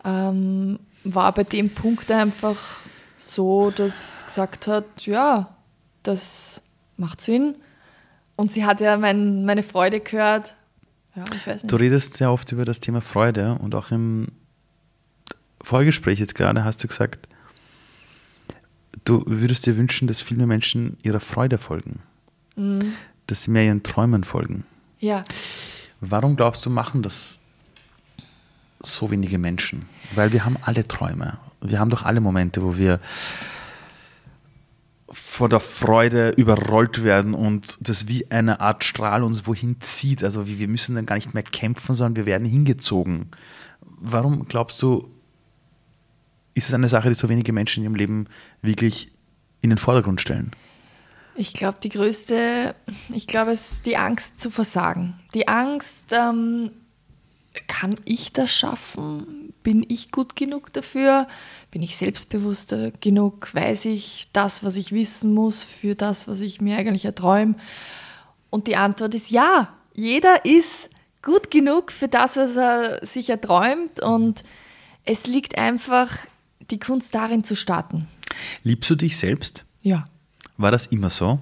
ähm, war bei dem Punkt einfach so, dass sie gesagt hat, ja, das macht Sinn. Und sie hat ja mein, meine Freude gehört. Ja. Du redest sehr oft über das Thema Freude und auch im Vorgespräch jetzt gerade hast du gesagt, du würdest dir wünschen, dass viel mehr Menschen ihrer Freude folgen, Mhm. dass sie mehr ihren Träumen folgen. Ja, Warum glaubst du, machen das so wenige Menschen? Weil wir haben alle Träume. Wir haben doch alle Momente, wo wir vor der Freude überrollt werden und das wie eine Art Strahl uns wohin zieht. Also wir müssen dann gar nicht mehr kämpfen, sondern wir werden hingezogen. Warum glaubst du, ist es eine Sache, die so wenige Menschen in ihrem Leben wirklich in den Vordergrund stellen? Ich glaube, die größte, ich glaube, es ist die Angst zu versagen. Die Angst, ähm, kann ich das schaffen? Bin ich gut genug dafür? Bin ich selbstbewusster genug? Weiß ich das, was ich wissen muss für das, was ich mir eigentlich erträume? Und die Antwort ist ja. Jeder ist gut genug für das, was er sich erträumt. Und es liegt einfach die Kunst darin zu starten. Liebst du dich selbst? Ja. War das immer so?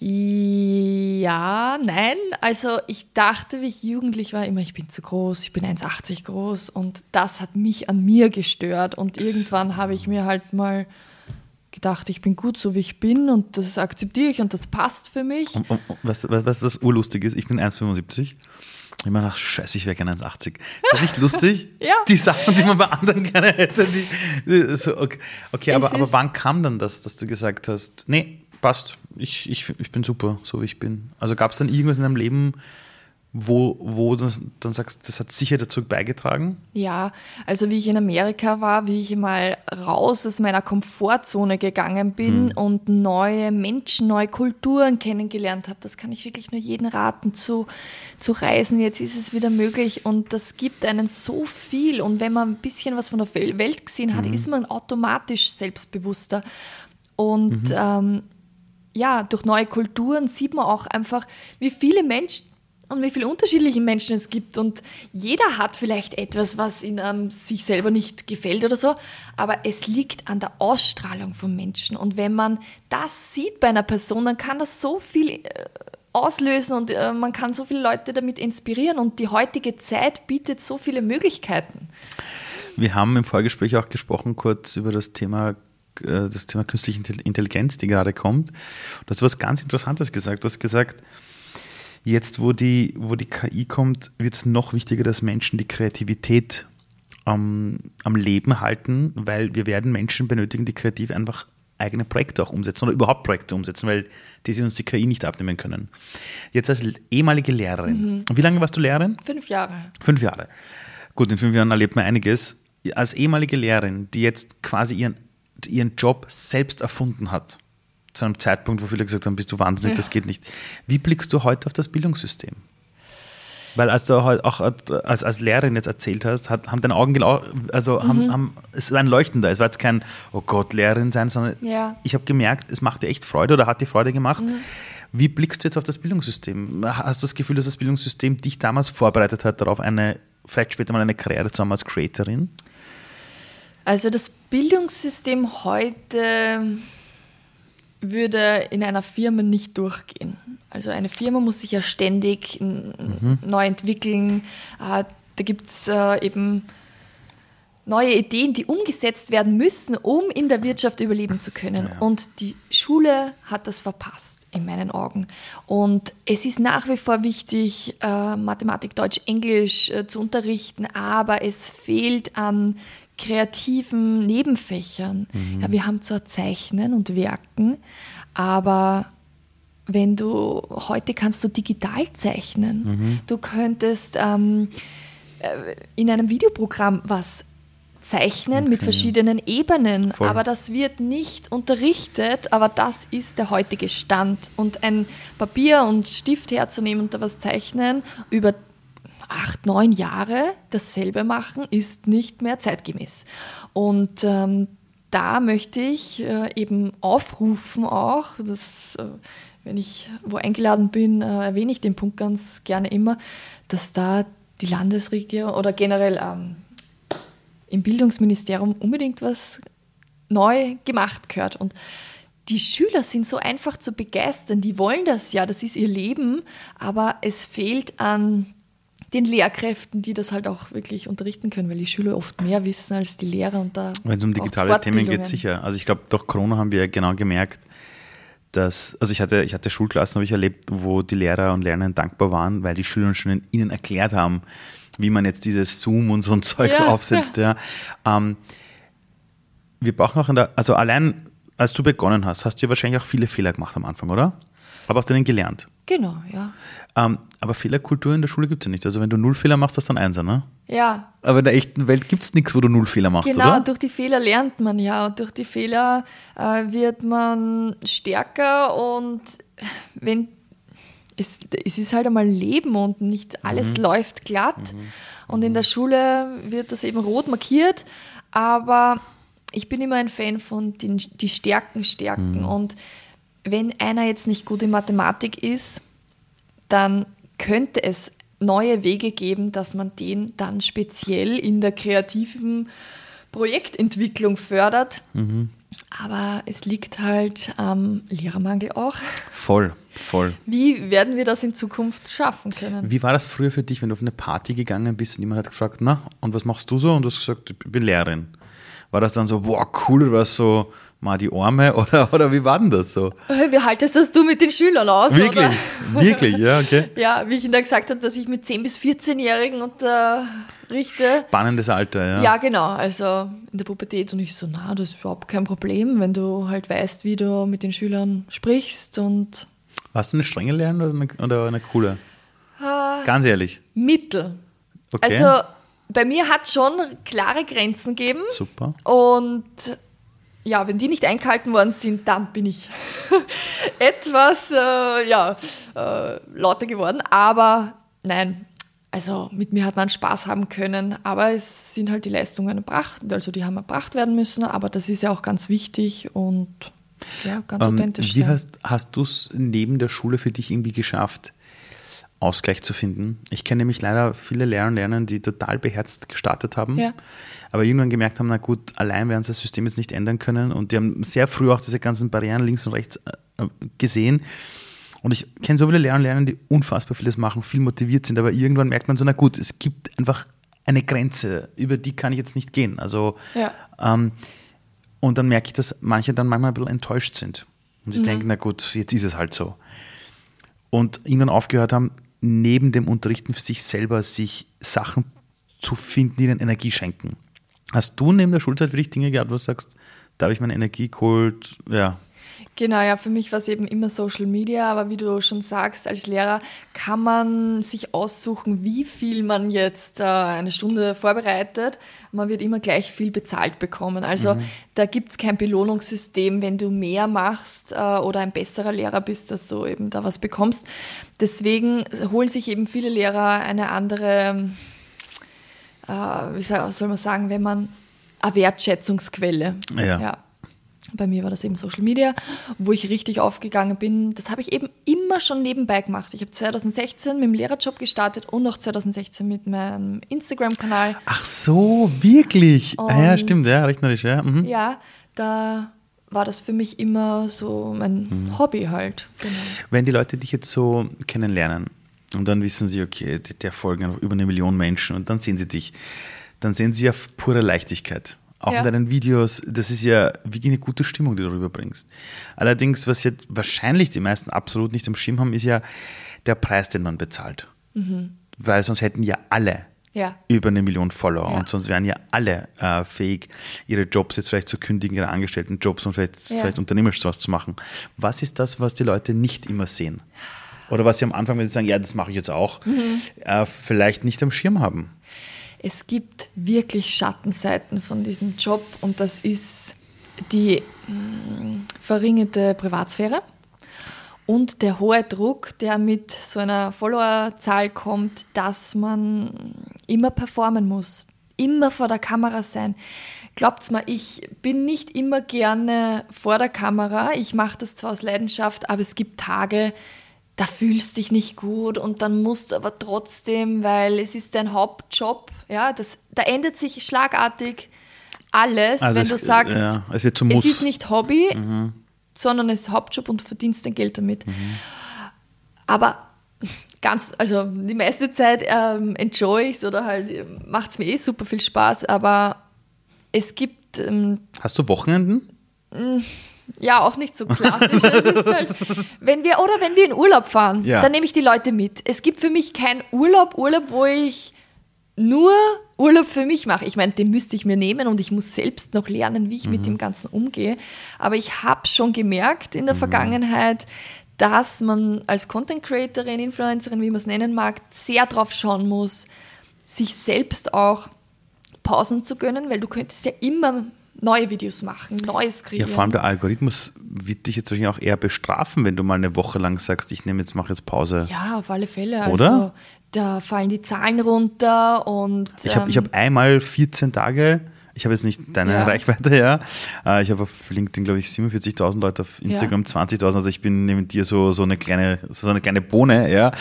Ja, nein. Also ich dachte, wie ich jugendlich war, immer, ich bin zu groß, ich bin 1,80 groß und das hat mich an mir gestört. Und irgendwann habe ich mir halt mal gedacht, ich bin gut so, wie ich bin und das akzeptiere ich und das passt für mich. Und, und, und was, was, was das urlustig ist, ich bin 1,75. Ich meine, ach, scheiße, ich wäre gerne 1,80. Ist das nicht lustig? Ja. Die Sachen, die man bei anderen gerne hätte. Die, die, so, okay, okay aber, aber wann kam dann das, dass du gesagt hast, nee, passt, ich, ich, ich bin super, so wie ich bin. Also gab es dann irgendwas in deinem Leben, wo, wo du dann sagst, das hat sicher dazu beigetragen? Ja, also wie ich in Amerika war, wie ich mal raus aus meiner Komfortzone gegangen bin und neue Menschen, neue Kulturen kennengelernt habe, das kann ich wirklich nur jedem raten, zu, zu reisen. Jetzt ist es wieder möglich und das gibt einen so viel. Und wenn man ein bisschen was von der Wel- Welt gesehen hat, ist man automatisch selbstbewusster. Und ähm, ja, durch neue Kulturen sieht man auch einfach, wie viele Menschen und wie viele unterschiedliche Menschen es gibt. Und jeder hat vielleicht etwas, was in ähm, sich selber nicht gefällt oder so. Aber es liegt an der Ausstrahlung von Menschen. Und wenn man das sieht bei einer Person, dann kann das so viel äh, auslösen und äh, man kann so viele Leute damit inspirieren. Und die heutige Zeit bietet so viele Möglichkeiten. Wir haben im Vorgespräch auch gesprochen kurz über das Thema, äh, das Thema künstliche Intelli- Intelligenz, die gerade kommt. Du hast was ganz Interessantes gesagt. Du hast gesagt, jetzt wo die, wo die KI kommt, wird es noch wichtiger, dass Menschen die Kreativität am, am Leben halten, weil wir werden Menschen benötigen, die kreativ einfach eigene Projekte auch umsetzen oder überhaupt Projekte umsetzen, weil die sie uns die KI nicht abnehmen können. Jetzt als ehemalige Lehrerin, und wie lange warst du Lehrerin? Fünf Jahre. Fünf Jahre. Gut, in fünf Jahren erlebt man einiges. Als ehemalige Lehrerin, die jetzt quasi ihren, ihren Job selbst erfunden hat, zu einem Zeitpunkt, wo viele gesagt haben, bist du wahnsinnig, Ja. das geht nicht. Wie blickst du heute auf das Bildungssystem? Weil als du auch als, als Lehrerin jetzt erzählt hast, hat, haben deine Augen, gelau- also haben, haben, es war ein Leuchten da. Es war jetzt kein, oh Gott, Lehrerin sein, sondern Ja. ich habe gemerkt, es macht dir echt Freude oder hat dir Freude gemacht. Wie blickst du jetzt auf das Bildungssystem? Hast du das Gefühl, dass das Bildungssystem dich damals vorbereitet hat, darauf eine, vielleicht später mal eine Karriere zu haben als Creatorin? Also das Bildungssystem heute würde in einer Firma nicht durchgehen. Also eine Firma muss sich ja ständig n- neu entwickeln. Äh, Da gibt es äh, eben neue Ideen, die umgesetzt werden müssen, um in der Wirtschaft überleben zu können. Ja. Und die Schule hat das verpasst, in meinen Augen. Und es ist nach wie vor wichtig, äh, Mathematik, Deutsch, Englisch zu unterrichten, aber es fehlt an kreativen Nebenfächern. Ja, wir haben zwar Zeichnen und Werken, aber wenn du, heute kannst du digital zeichnen. Mhm. Du könntest ähm, äh, in einem Videoprogramm was zeichnen okay. mit verschiedenen Ebenen, Voll. aber das wird nicht unterrichtet, aber das ist der heutige Stand. Und ein Papier und Stift herzunehmen und da was zeichnen über acht, neun Jahre dasselbe machen, ist nicht mehr zeitgemäß. Und ähm, da möchte ich äh, eben aufrufen auch, dass, äh, wenn ich wo eingeladen bin, äh, erwähne ich den Punkt ganz gerne immer, dass da die Landesregierung oder generell ähm, im Bildungsministerium unbedingt was neu gemacht gehört. Und die Schüler sind so einfach zu begeistern, die wollen das ja, das ist ihr Leben, aber es fehlt an den Lehrkräften, die das halt auch wirklich unterrichten können, weil die Schüler oft mehr wissen als die Lehrer und da. Wenn es um digitale Themen geht, sicher. Also ich glaube, durch Corona haben wir genau gemerkt, dass, also ich hatte, ich hatte Schulklassen, habe ich erlebt, wo die Lehrer und Lernenden dankbar waren, weil die Schüler schon ihnen erklärt haben, wie man jetzt dieses Zoom und so ein Zeugs ja, aufsetzt. Ja. ja. Ähm, wir brauchen auch in der, also allein als du begonnen hast, hast du ja wahrscheinlich auch viele Fehler gemacht am Anfang, oder? Aber hast du denen gelernt? Genau, ja. Ähm, aber Fehlerkultur in der Schule gibt es ja nicht. Also wenn du null Fehler machst, hast du dann Einser, ne? Ja. Aber in der echten Welt gibt es nichts, wo du null Fehler machst, genau, oder? Genau, durch die Fehler lernt man ja. Und durch die Fehler äh, wird man stärker und wenn es, es ist halt einmal Leben und nicht alles mhm. läuft glatt. Mhm. Und in der Schule wird das eben rot markiert, aber ich bin immer ein Fan von den die Stärken stärken. Mhm. Und wenn einer jetzt nicht gut in Mathematik ist, dann könnte es neue Wege geben, dass man den dann speziell in der kreativen Projektentwicklung fördert. Mhm. Aber es liegt halt am Lehrermangel auch. Voll, voll. Wie werden wir das in Zukunft schaffen können? Wie war das früher für dich, wenn du auf eine Party gegangen bist und jemand hat gefragt, na, und was machst du so? Und du hast gesagt, ich bin Lehrerin. War das dann so, boah, cool, oder war es so, mal die Arme oder, oder wie war denn das so? Wie haltest das du mit den Schülern aus? Wirklich, oder? wirklich, ja, okay. Ja, wie ich Ihnen da gesagt habe, dass ich mit 10- bis 14-Jährigen unterrichte. Spannendes Alter, ja. Ja, genau, also in der Pubertät und ich so, na, das ist überhaupt kein Problem, wenn du halt weißt, wie du mit den Schülern sprichst und... Warst du eine strenge Lehrerin oder eine, oder eine coole? Uh, Ganz ehrlich. Mittel. Okay. Also bei mir hat schon klare Grenzen gegeben. Super. Und ja, wenn die nicht eingehalten worden sind, dann bin ich etwas äh, ja, äh, lauter geworden. Aber nein, also mit mir hat man Spaß haben können, aber es sind halt die Leistungen erbracht, also die haben erbracht werden müssen, aber das ist ja auch ganz wichtig und ja, ganz ähm, authentisch. Wie sein. hast, hast du es neben der Schule für dich irgendwie geschafft, Ausgleich zu finden? Ich kenne nämlich leider viele Lehrer und Lerner, die total beherzt gestartet haben. Ja aber irgendwann gemerkt haben, na gut, allein werden sie das System jetzt nicht ändern können und die haben sehr früh auch diese ganzen Barrieren links und rechts äh, gesehen. Und ich kenne so viele Lehrer und Lerner, die unfassbar vieles machen, viel motiviert sind, aber irgendwann merkt man so, na gut, es gibt einfach eine Grenze, über die kann ich jetzt nicht gehen. Also, ja. ähm, und dann merke ich, dass manche dann manchmal ein bisschen enttäuscht sind. Und sie mhm. denken, na gut, jetzt ist es halt so. Und irgendwann aufgehört haben, neben dem Unterrichten für sich selber sich Sachen zu finden, die ihnen Energie schenken. Hast du neben der Schulzeit für dich Dinge gehabt, wo du sagst, da habe ich meine Energie geholt, ja, Genau, ja, für mich war es eben immer Social Media, aber wie du schon sagst, als Lehrer kann man sich aussuchen, wie viel man jetzt äh, eine Stunde vorbereitet. Man wird immer gleich viel bezahlt bekommen. Also mhm. da gibt es kein Belohnungssystem, wenn du mehr machst äh, oder ein besserer Lehrer bist, dass du eben da was bekommst. Deswegen holen sich eben viele Lehrer eine andere äh, wie soll man sagen, wenn man eine Wertschätzungsquelle. Ja. ja. Bei mir war das eben Social Media, wo ich richtig aufgegangen bin. Das habe ich eben immer schon nebenbei gemacht. Ich habe 2016 mit dem Lehrerjob gestartet und auch 2016 mit meinem Instagram-Kanal. Ach so, wirklich? Und ah, ja, stimmt, ja, rechnerisch, ja. Mhm. Ja, da war das für mich immer so mein mhm. Hobby halt. Genau. Wenn die Leute dich jetzt so kennenlernen, und dann wissen sie, okay, der folgen einfach über eine Million Menschen und dann sehen sie dich. Dann sehen sie ja pure Leichtigkeit. Auch ja. in deinen Videos, das ist ja wie eine gute Stimmung, die du rüberbringst. Allerdings, was jetzt wahrscheinlich die meisten absolut nicht am Schirm haben, ist ja der Preis, den man bezahlt. Mhm. Weil sonst hätten ja alle Ja. über eine Million Follower. Ja. Und sonst wären ja alle äh, fähig, ihre Jobs jetzt vielleicht zu kündigen, ihre Angestelltenjobs und vielleicht, Ja. vielleicht unternehmerisch was zu machen. Was ist das, was die Leute nicht immer sehen? Oder was sie am Anfang, wenn sie sagen, ja, das mache ich jetzt auch, Mhm. äh, vielleicht nicht am Schirm haben. Es gibt wirklich Schattenseiten von diesem Job und das ist die mh, verringerte Privatsphäre und der hohe Druck, der mit so einer Followerzahl kommt, dass man immer performen muss, immer vor der Kamera sein. Glaubt's mir, ich bin nicht immer gerne vor der Kamera. Ich mache das zwar aus Leidenschaft, aber es gibt Tage, da fühlst dich nicht gut und dann musst du aber trotzdem, weil es ist dein Hauptjob. Ja, das, da ändert sich schlagartig alles, Also wenn es- du sagst, ja, es wird zum es Muss. ist nicht Hobby, sondern es ist Hauptjob und du verdienst dein Geld damit. Aber ganz, also die meiste Zeit ähm, enjoy ich es oder halt macht es mir eh super viel Spaß, aber es gibt ähm, Hast du Wochenenden? Ja auch nicht so klassisch. halt, wenn wir, oder wenn wir in Urlaub fahren, Ja. dann nehme ich die Leute mit. Es gibt für mich keinen Urlaub, Urlaub, wo ich nur Urlaub für mich mache. Ich meine, den müsste ich mir nehmen und ich muss selbst noch lernen, wie ich mit dem Ganzen umgehe. Aber ich habe schon gemerkt in der Vergangenheit, dass man als Content Creatorin, Influencerin, wie man es nennen mag, sehr drauf schauen muss, sich selbst auch Pausen zu gönnen, weil du könntest ja immer neue Videos machen, Neues Ja, kreieren. vor allem der Algorithmus wird dich jetzt wahrscheinlich auch eher bestrafen, wenn du mal eine Woche lang sagst, ich nehme jetzt, mache jetzt Pause. Ja, auf alle Fälle. Also, Oder? Da fallen die Zahlen runter und. Ich habe ich ähm, hab einmal 14 Tage, ich habe jetzt nicht deine Ja. Reichweite, ja. Äh, Ich habe auf LinkedIn, glaube ich, 47.000 Leute, auf Instagram 20.000. Also ich bin neben dir so, so, eine, kleine, so eine kleine Bohne, ja.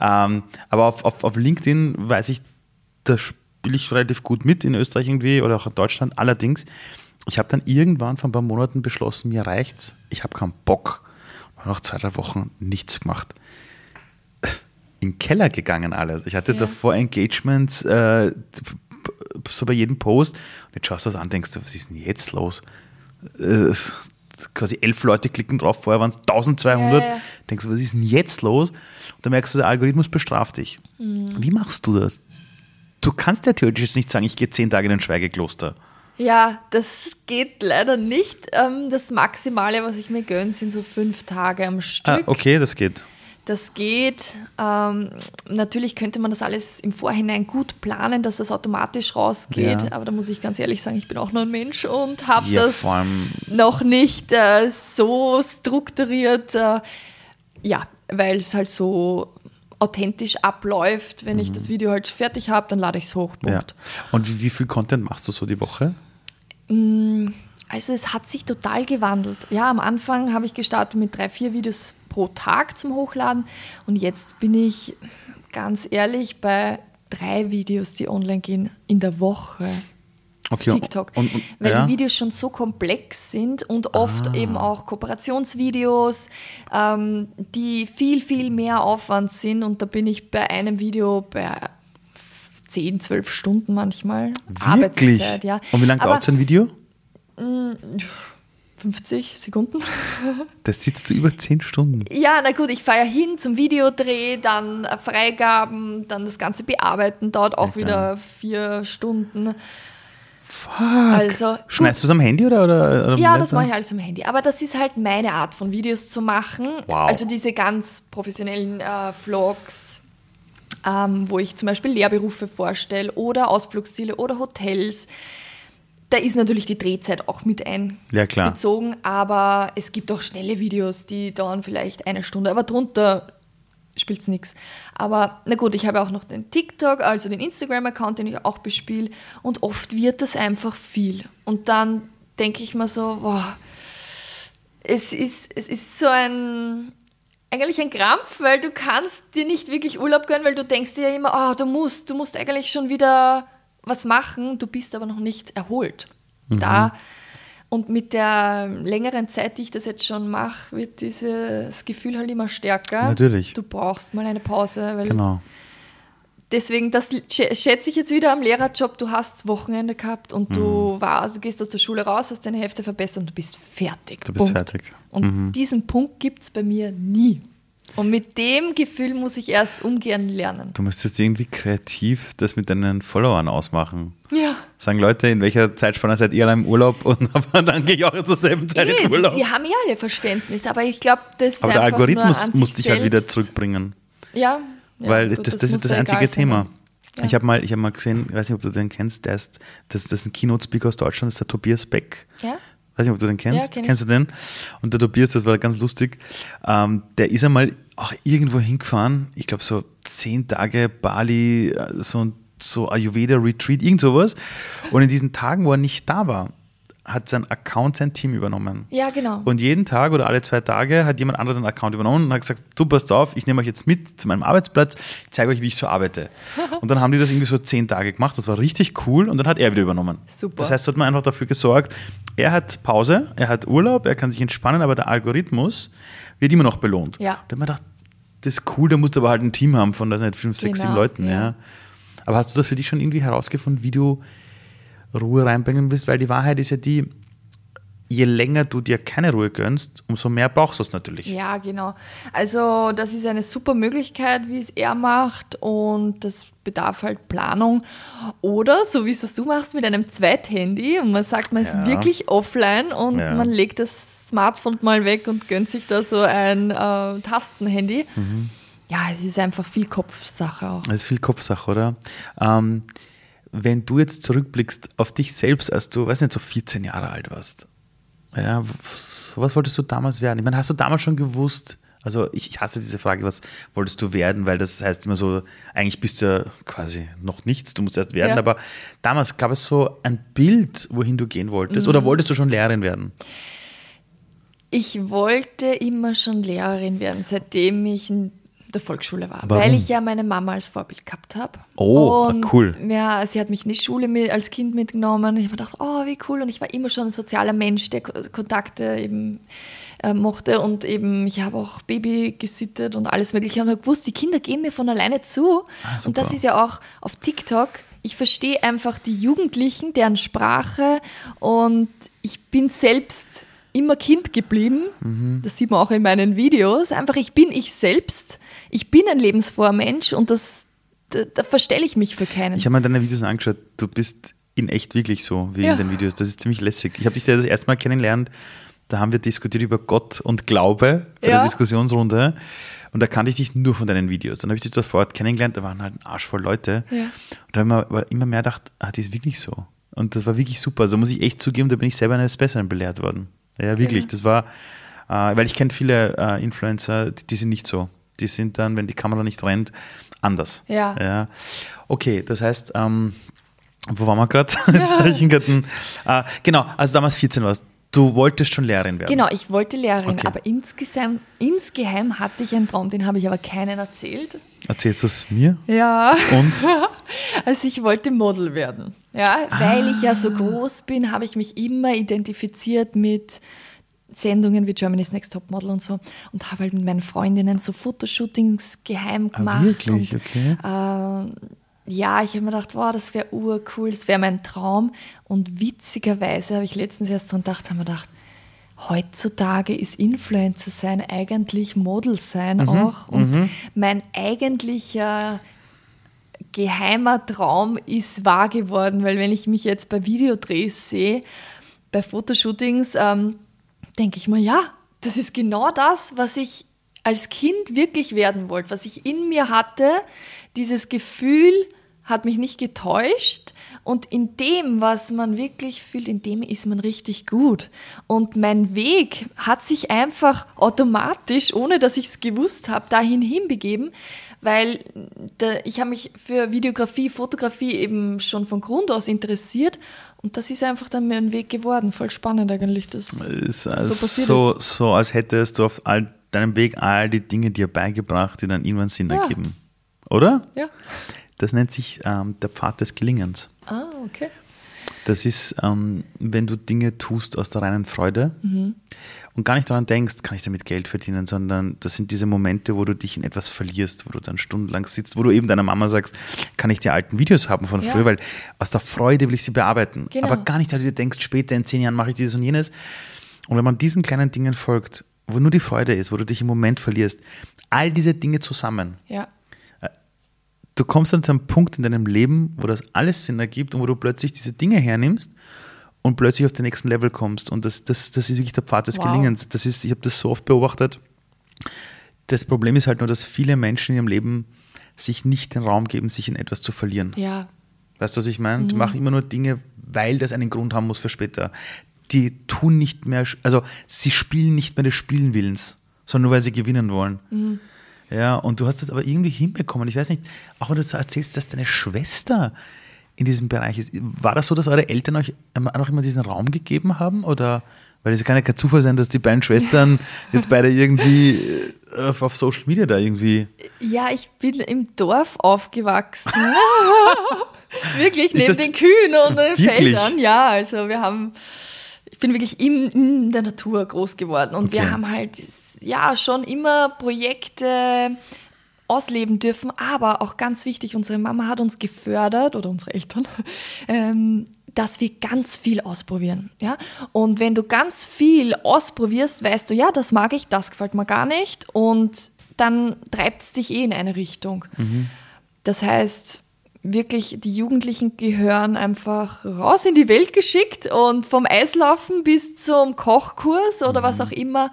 Ähm, Aber auf, auf, auf LinkedIn weiß ich, da spiele ich relativ gut mit in Österreich irgendwie oder auch in Deutschland. Allerdings, ich habe dann irgendwann vor ein paar Monaten beschlossen, mir reicht's. Ich habe keinen Bock. Und nach zwei, drei Wochen nichts gemacht in den Keller gegangen alles. Ich hatte Ja. davor Engagements äh, so bei jedem Post und jetzt schaust du das an, denkst du, was ist denn jetzt los? Äh, quasi elf Leute klicken drauf, vorher waren es 1200. Ja, ja. Denkst du, was ist denn jetzt los? Und dann merkst du, der Algorithmus bestraft dich. Mhm. Wie machst du das? Du kannst ja theoretisch jetzt nicht sagen, ich gehe zehn Tage in ein Schweigekloster. Ja, das geht leider nicht. Ähm, Das Maximale, was ich mir gönne, sind so fünf Tage am Stück. Ah, okay, das geht. Das geht. Ähm, natürlich könnte man das alles im Vorhinein gut planen, dass das automatisch rausgeht. Ja. Aber da muss ich ganz ehrlich sagen, ich bin auch nur ein Mensch und habe Ja, das noch nicht äh, so strukturiert. Äh, ja, weil es halt so authentisch abläuft. Wenn ich das Video halt fertig habe, dann lade ich es hoch. Mhm. Ja. Und wie, wie viel Content machst du so die Woche? Also es hat sich total gewandelt. Ja, am Anfang habe ich gestartet mit drei, vier Videos pro Tag zum Hochladen und jetzt bin ich ganz ehrlich bei drei Videos, die online gehen in der Woche. Okay, TikTok. Und, und, weil ja. die Videos schon so komplex sind und oft eben auch Kooperationsvideos, ähm, die viel, viel mehr Aufwand sind. Und da bin ich bei einem Video bei 10, 12 Stunden manchmal. Wirklich? Arbeitszeit, ja. Und wie lange dauert so ein Video? 50 Sekunden. Da sitzt du über zehn Stunden. Ja, na gut, ich fahre ja hin zum Videodreh, dann Freigaben, dann das Ganze bearbeiten, dauert auch Ja, wieder vier Stunden. Fuck. Also. Schmeißt du es am Handy oder? oder, oder Ja, das mache ich alles am Handy. Aber das ist halt meine Art von Videos zu machen. Wow. Also diese ganz professionellen äh, Vlogs, ähm, wo ich zum Beispiel Lehrberufe vorstelle oder Ausflugsziele oder Hotels. Da ist natürlich die Drehzeit auch mit Ja, einbezogen, aber es gibt auch schnelle Videos, die dauern vielleicht eine Stunde, aber drunter spielt es nichts. Aber na gut, ich habe auch noch den TikTok, also den Instagram-Account, den ich auch bespiele und oft wird das einfach viel. Und dann denke ich mir so, wow, es ist, es ist so ein, eigentlich ein Krampf, weil du kannst dir nicht wirklich Urlaub gönnen, weil du denkst dir ja immer, oh, du musst, du musst eigentlich schon wieder was machen, du bist aber noch nicht erholt. Da und mit der längeren Zeit, die ich das jetzt schon mache, wird dieses Gefühl halt immer stärker. Natürlich. Du brauchst mal eine Pause, weil Genau. Deswegen, das sch- schätze ich jetzt wieder am Lehrerjob. Du hast Wochenende gehabt und du Mhm. warst, du gehst aus der Schule raus, hast deine Hälfte verbessert und du bist fertig. Du bist Punkt. fertig. Und diesen Punkt gibt es bei mir nie. Und mit dem Gefühl muss ich erst umgehen lernen. Du müsstest irgendwie kreativ das mit deinen Followern ausmachen. Ja. Sagen Leute, in welcher Zeitspanne seid ihr alle im Urlaub und aber dann gehe ich auch zur selben Zeit Eh, in Urlaub. Sie haben ja alle Verständnis, aber ich glaube, das ist Aber der Algorithmus muss dich halt wieder zurückbringen. Ja. Ja weil gut, das, das, ist das ja einzige Thema. dann. Ich habe mal, ich hab mal gesehen, ich weiß nicht, ob du den kennst, der ist, das, das ist ein Keynote-Speaker aus Deutschland, das ist der Tobias Beck. Ja? Weiß nicht, ob du den kennst. Ja, kenn. Kennst du den? Und der Tobias, das war ganz lustig, ähm, der ist einmal auch irgendwo hingefahren, ich glaube so zehn Tage Bali, äh, so, ein- so Ayurveda-Retreat, irgend sowas. Und in diesen Tagen, wo er nicht da war, hat sein Account sein Team übernommen. Ja, genau. Und jeden Tag oder alle zwei Tage hat jemand anderen den Account übernommen und hat gesagt, du passt auf, ich nehme euch jetzt mit zu meinem Arbeitsplatz, ich zeige euch, wie ich so arbeite. Und dann haben die das irgendwie so zehn Tage gemacht, das war richtig cool und dann hat er wieder übernommen. Super. Das heißt, so hat man einfach dafür gesorgt, er hat Pause, er hat Urlaub, er kann sich entspannen, aber der Algorithmus wird immer noch belohnt. Ja. Da hat man gedacht, das ist cool, da musst du aber halt ein Team haben von, das nicht, fünf, sechs, Genau, sieben Leuten. Ja. ja. Aber hast du das für dich schon irgendwie herausgefunden, wie du Ruhe reinbringen willst? Weil die Wahrheit ist ja die, je länger du dir keine Ruhe gönnst, umso mehr brauchst du es natürlich. Ja, genau. Also das ist eine super Möglichkeit, wie es er macht und das bedarf halt Planung. Oder so wie es das du machst mit einem Zweithandy und man sagt, man Ja. ist wirklich offline und Ja. man legt das Smartphone mal weg und gönnt sich da so ein äh, Tastenhandy. Mhm. Ja, es ist einfach viel Kopfsache auch. Das ist viel Kopfsache, oder? Ähm, wenn du jetzt zurückblickst auf dich selbst, als du, weiß nicht, so 14 Jahre alt warst, ja, was, was wolltest du damals werden? Ich meine, hast du damals schon gewusst, also ich, ich hasse diese Frage, was wolltest du werden, weil das heißt immer so, eigentlich bist du ja quasi noch nichts, du musst erst werden, Ja. aber damals gab es so ein Bild, wohin du gehen wolltest, Mhm. oder wolltest du schon Lehrerin werden? Ich wollte immer schon Lehrerin werden, seitdem ich in der Volksschule war, Warum? weil ich ja meine Mama als Vorbild gehabt habe. Oh, und cool. Ja, sie hat mich in die Schule mit, als Kind mitgenommen. Ich habe gedacht, oh, wie cool. Und ich war immer schon ein sozialer Mensch, der Ko- Kontakte eben äh, mochte. Und eben, ich habe auch Baby gesittet und alles Mögliche. Und habe gewusst, die Kinder gehen mir von alleine zu. Ah, und das ist ja auch auf TikTok. Ich verstehe einfach die Jugendlichen, deren Sprache. Und ich bin selbst immer Kind geblieben. Mhm. Das sieht man auch in meinen Videos. Einfach, ich bin ich selbst. Ich bin ein lebensfroher Mensch und das, da, da verstelle ich mich für keinen. Ich habe mir deine Videos angeschaut, du bist in echt wirklich so, wie Ja. in den Videos. Das ist ziemlich lässig. Ich habe dich da das erste Mal kennengelernt, da haben wir diskutiert über Gott und Glaube bei der Ja. Diskussionsrunde. Und da kannte ich dich nur von deinen Videos. Dann habe ich dich dort vor Ort kennengelernt, da waren halt ein Arsch voll Leute. Ja. Und da habe ich mir immer mehr gedacht, ah, die ist wirklich so. Und das war wirklich super. Also da muss ich echt zugeben, da bin ich selber eines Besseren belehrt worden. Ja, wirklich. Ja. Das war, äh, weil ich kenne viele äh, Influencer, die, die sind nicht so. Die sind dann, wenn die Kamera nicht rennt, anders. Ja. ja. Okay, das heißt, ähm, wo waren wir gerade? Einen- äh, genau, also damals 14 warst. Du wolltest schon Lehrerin werden. Genau, ich wollte Lehrerin, Okay. aber insgesamt, insgeheim hatte ich einen Traum, den habe ich aber keinen erzählt. Erzählst du es mir? Ja. Uns? Also ich wollte Model werden. Ja, weil ich ja so groß bin, habe ich mich immer identifiziert mit Sendungen wie Germany's Next Top Model und so und habe halt mit meinen Freundinnen so Fotoshootings geheim gemacht. wirklich? Und, Okay. äh, ja, ich habe mir gedacht, wow, das wäre urcool, das wäre mein Traum. Und witzigerweise habe ich letztens erst dran gedacht, habe mir gedacht, heutzutage ist Influencer sein eigentlich Model sein Mhm, auch. Und mein eigentlicher geheimer Traum ist wahr geworden, weil wenn ich mich jetzt bei Videodrehs sehe, bei Fotoshootings, ähm, denke ich mir, ja, das ist genau das, was ich als Kind wirklich werden wollte, was ich in mir hatte. Dieses Gefühl hat mich nicht getäuscht und in dem, was man wirklich fühlt, in dem ist man richtig gut. Und mein Weg hat sich einfach automatisch, ohne dass ich es gewusst habe, dahin hinbegeben, weil da, ich habe mich für Videografie, Fotografie eben schon von Grund aus interessiert und das ist einfach dann mein Weg geworden. Voll spannend eigentlich. Das Ist so passiert so, ist. so, als hättest du auf all deinem Weg all die Dinge dir beigebracht, die dann irgendwann Sinn Ja. ergeben. Oder? Ja. Das nennt sich ähm, der Pfad des Gelingens. Ah, okay. Das ist, ähm, wenn du Dinge tust aus der reinen Freude Mhm. und gar nicht daran denkst, kann ich damit Geld verdienen, sondern das sind diese Momente, wo du dich in etwas verlierst, wo du dann stundenlang sitzt, wo du eben deiner Mama sagst, kann ich die alten Videos haben von Ja. früher, weil aus der Freude will ich sie bearbeiten. Genau. Aber gar nicht, weil du dir denkst, später in zehn Jahren mache ich dieses und jenes. Und wenn man diesen kleinen Dingen folgt, wo nur die Freude ist, wo du dich im Moment verlierst. All diese Dinge zusammen. Ja. Du kommst dann zu einem Punkt in deinem Leben, wo das alles Sinn ergibt und wo du plötzlich diese Dinge hernimmst und plötzlich auf den nächsten Level kommst. Und das, das, das ist wirklich der Pfad des Wow. Gelingens. Das ist, ich habe das so oft beobachtet. Das Problem ist halt nur, dass viele Menschen in ihrem Leben sich nicht den Raum geben, sich in etwas zu verlieren. Ja. Weißt du, was ich meine? Die machen immer nur Dinge, weil das einen Grund haben muss für später. Die tun nicht mehr, also sie spielen nicht mehr des Spielenwillens, sondern nur, weil sie gewinnen wollen. Ja, und du hast das aber irgendwie hinbekommen. Ich weiß nicht, auch wenn du erzählst, dass deine Schwester in diesem Bereich ist. War das so, dass eure Eltern euch auch immer diesen Raum gegeben haben? Oder, weil es kann ja kein Zufall sein, dass die beiden Schwestern jetzt beide irgendwie äh, auf, auf Social Media da irgendwie. Ja, ich bin im Dorf aufgewachsen. wirklich, neben den Kühen und den? Feldern. Ja, also wir haben, ich bin wirklich in, in der Natur groß geworden und Okay. wir haben halt, ja, schon immer Projekte ausleben dürfen, aber auch ganz wichtig, unsere Mama hat uns gefördert oder unsere Eltern, ähm, dass wir ganz viel ausprobieren. Ja? Und wenn du ganz viel ausprobierst, weißt du, ja, das mag ich, das gefällt mir gar nicht und dann treibt es dich eh in eine Richtung. Das heißt, wirklich, die Jugendlichen gehören einfach raus in die Welt geschickt und vom Eislaufen bis zum Kochkurs oder was auch immer,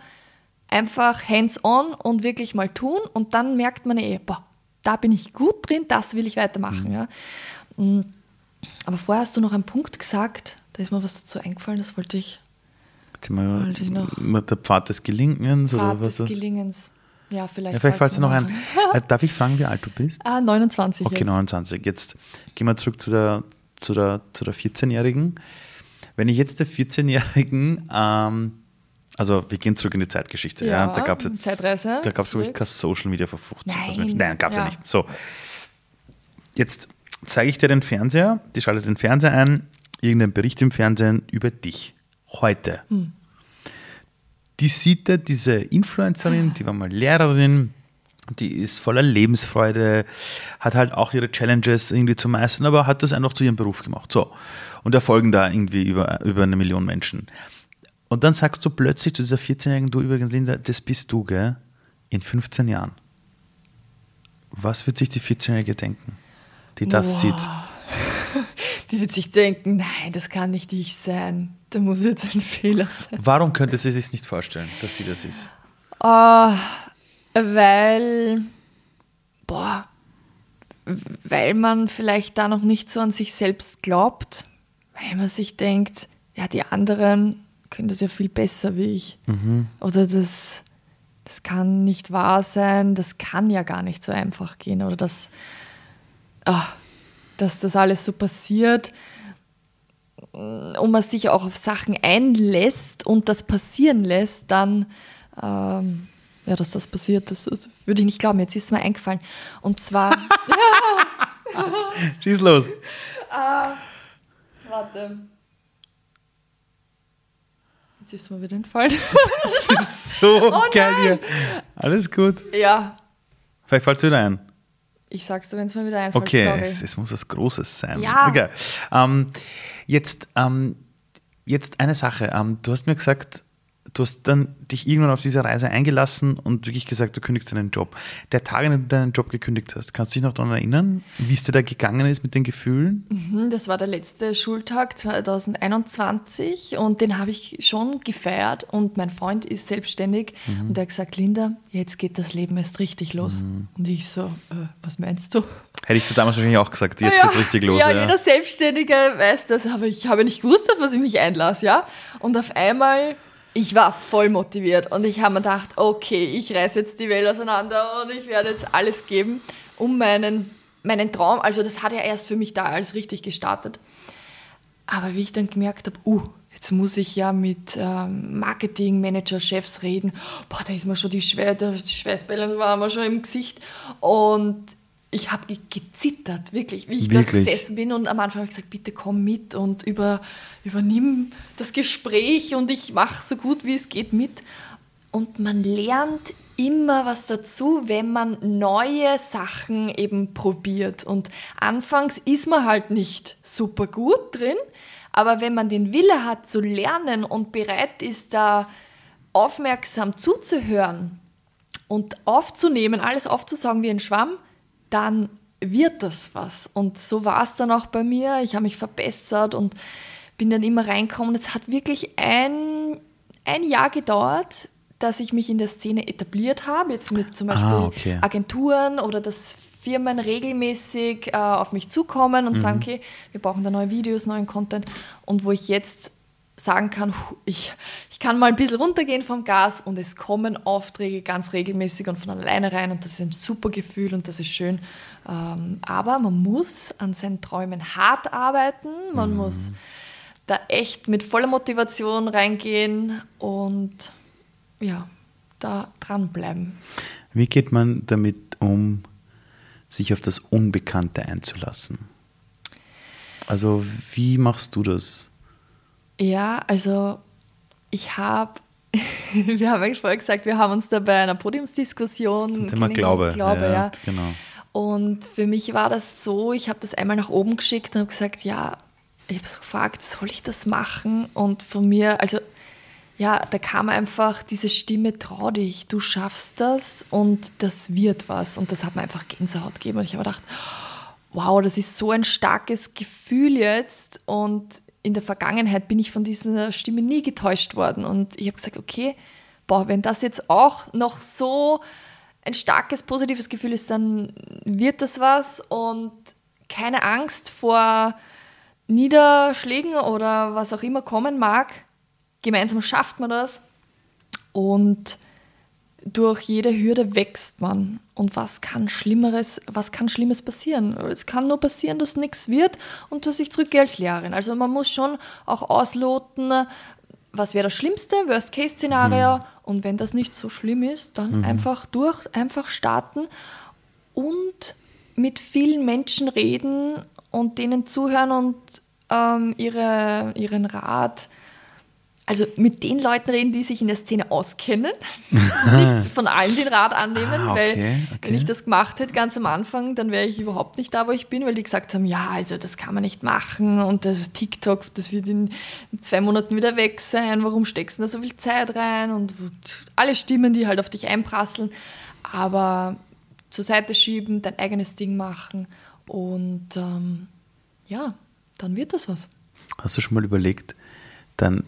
einfach hands-on und wirklich mal tun und dann merkt man eh, boah, da bin ich gut drin, das will ich weitermachen. Ja. Mm, Aber vorher hast du noch einen Punkt gesagt, da ist mir was dazu eingefallen, das wollte ich, Jetzt mal, Wollte ich noch. der Pfad des Gelingens oder Pfad was des das? Gelingens. Ja, vielleicht. Ja, vielleicht fällt's dir noch ein. Äh, Darf ich fragen, wie alt du bist? Ah, 29 Okay, jetzt. 29. Jetzt gehen wir zurück zu der, zu der, zu der 14-Jährigen. Wenn ich jetzt der 14-Jährigen, ähm, also wir gehen zurück in die Zeitgeschichte, ja, Ja, da gab es jetzt, Zeitreise, da gab es glaube ich zurück. kein Social Media vor 15 also Nein, Nein, gab es ja. ja. nicht. So, jetzt zeige ich dir den Fernseher, die schaltet den Fernseher ein, irgendein Bericht im Fernsehen über dich, heute. Hm. Die sieht da diese Influencerin, die war mal Lehrerin, die ist voller Lebensfreude, hat halt auch ihre Challenges irgendwie zu meistern, aber hat das einfach zu ihrem Beruf gemacht. So. Und da folgen da irgendwie über, über eine Million Menschen. Und dann sagst du plötzlich zu dieser 14-Jährigen, du übrigens, Linda, das bist du, gell? In 15 Jahren. Was wird sich die 14-Jährige denken, die das Wow. sieht? Die wird sich denken, nein, das kann nicht ich sein. Da muss jetzt ein Fehler sein. Warum könnte sie sich nicht vorstellen, dass sie das ist? Ah, weil, boah, weil man vielleicht da noch nicht so an sich selbst glaubt, weil man sich denkt, ja, die anderen können das ja viel besser wie ich. Oder das, das kann nicht wahr sein, das kann ja gar nicht so einfach gehen. Oder das, ah, dass das alles so passiert und man sich auch auf Sachen einlässt und das passieren lässt, dann, ähm, ja, dass das passiert, das, das würde ich nicht glauben. Jetzt ist es mir eingefallen. Und zwar, Schieß los. warte. Jetzt ist mir wieder entfallen. Das ist so Oh geil hier. Alles gut. ja, Vielleicht fällt es wieder ein. ich sag's dir, wenn es mir wieder einfällt. Okay, es, es muss was Großes sein. Ja. Okay. Ähm, jetzt, ähm, jetzt eine Sache. Ähm, du hast mir gesagt, du hast dann dich irgendwann auf diese Reise eingelassen und wirklich gesagt, du kündigst deinen Job. Der Tag, an dem du deinen Job gekündigt hast, kannst du dich noch daran erinnern, wie es dir da gegangen ist mit den Gefühlen? Mhm, Das war der letzte Schultag 2021 und den habe ich schon gefeiert und mein Freund ist selbstständig Mhm. und er hat gesagt, Linda, jetzt geht das Leben erst richtig los. Mhm. Und ich so, äh, was meinst du? Hätte ich dir damals wahrscheinlich auch gesagt, jetzt ja, geht's richtig los. Ja, Ja, jeder Selbstständige weiß das, aber ich habe nicht gewusst, auf was ich mich einlasse, ja. Und auf einmal, ich war voll motiviert und ich habe mir gedacht, okay, ich reiße jetzt die Welt auseinander und ich werde jetzt alles geben, um meinen, meinen Traum, also das hat ja erst für mich da alles richtig gestartet. Aber wie ich dann gemerkt habe, uh, jetzt muss ich ja mit ähm, Marketing-Manager, Chefs reden, boah, da ist mir schon die, Schweißbällen waren mir schon im Gesicht und ich habe ge- gezittert, wirklich, wie ich Wirklich? dort gesessen bin und am Anfang habe ich gesagt, bitte komm mit und über, übernimm das Gespräch und ich mache so gut wie es geht mit. Und man lernt immer was dazu, wenn man neue Sachen eben probiert. Und anfangs ist man halt nicht super gut drin, aber wenn man den Wille hat zu lernen und bereit ist, da aufmerksam zuzuhören und aufzunehmen, alles aufzusagen wie ein Schwamm, dann wird das was. Und so war es dann auch bei mir. Ich habe mich verbessert und bin dann immer reinkommen. Es hat wirklich ein, ein Jahr gedauert, dass ich mich in der Szene etabliert habe, jetzt mit zum Beispiel ah, okay. Agenturen oder dass Firmen regelmäßig äh, auf mich zukommen und mhm. sagen, okay, wir brauchen da neue Videos, neuen Content und wo ich jetzt sagen kann, ich, ich kann mal ein bisschen runtergehen vom Gas und es kommen Aufträge ganz regelmäßig und von alleine rein und das ist ein super Gefühl und das ist schön. Ähm, aber man muss an seinen Träumen hart arbeiten, man mhm. muss da echt mit voller Motivation reingehen und ja, da dranbleiben. Wie geht man damit um, sich auf das Unbekannte einzulassen? Also wie machst du das? Ja, also ich habe, wir haben eigentlich vorher gesagt, wir haben uns da bei einer Podiumsdiskussion. Zum Thema Glaube. Glaube ja, ja. Genau. Und für mich war das so, ich habe das einmal nach oben geschickt und habe gesagt, ja, ich habe so gefragt, soll ich das machen? Und von mir, also ja, da kam einfach diese Stimme, trau dich, du schaffst das und das wird was. Und das hat mir einfach Gänsehaut gegeben. Und ich habe gedacht, wow, das ist so ein starkes Gefühl jetzt. Und in der Vergangenheit bin ich von dieser Stimme nie getäuscht worden. Und ich habe gesagt, okay, boah, wenn das jetzt auch noch so ein starkes positives Gefühl ist, dann wird das was. Und keine Angst vor Niederschlägen oder was auch immer kommen mag gemeinsam schafft man das und durch jede Hürde wächst man. Und was kann Schlimmeres, was kann Schlimmes passieren? Es kann nur passieren, dass nichts wird und dass ich zurückgehe als Lehrerin. Also man muss schon auch ausloten, was wäre das Schlimmste, Worst-Case-Szenario. Mhm. Und wenn das nicht so schlimm ist, dann mhm. einfach durch, einfach starten und mit vielen Menschen reden und denen zuhören und ähm, ihre, ihren Rat also mit den Leuten reden, die sich in der Szene auskennen, nicht von allen den Rat annehmen, ah, okay, weil okay. wenn ich das gemacht hätte ganz am Anfang, dann wäre ich überhaupt nicht da, wo ich bin, weil die gesagt haben, ja, also das kann man nicht machen und das TikTok, das wird in zwei Monaten wieder weg sein, warum steckst du da so viel Zeit rein und alle Stimmen, die halt auf dich einprasseln, aber zur Seite schieben, dein eigenes Ding machen und ähm, ja, dann wird das was. Hast du schon mal überlegt, dann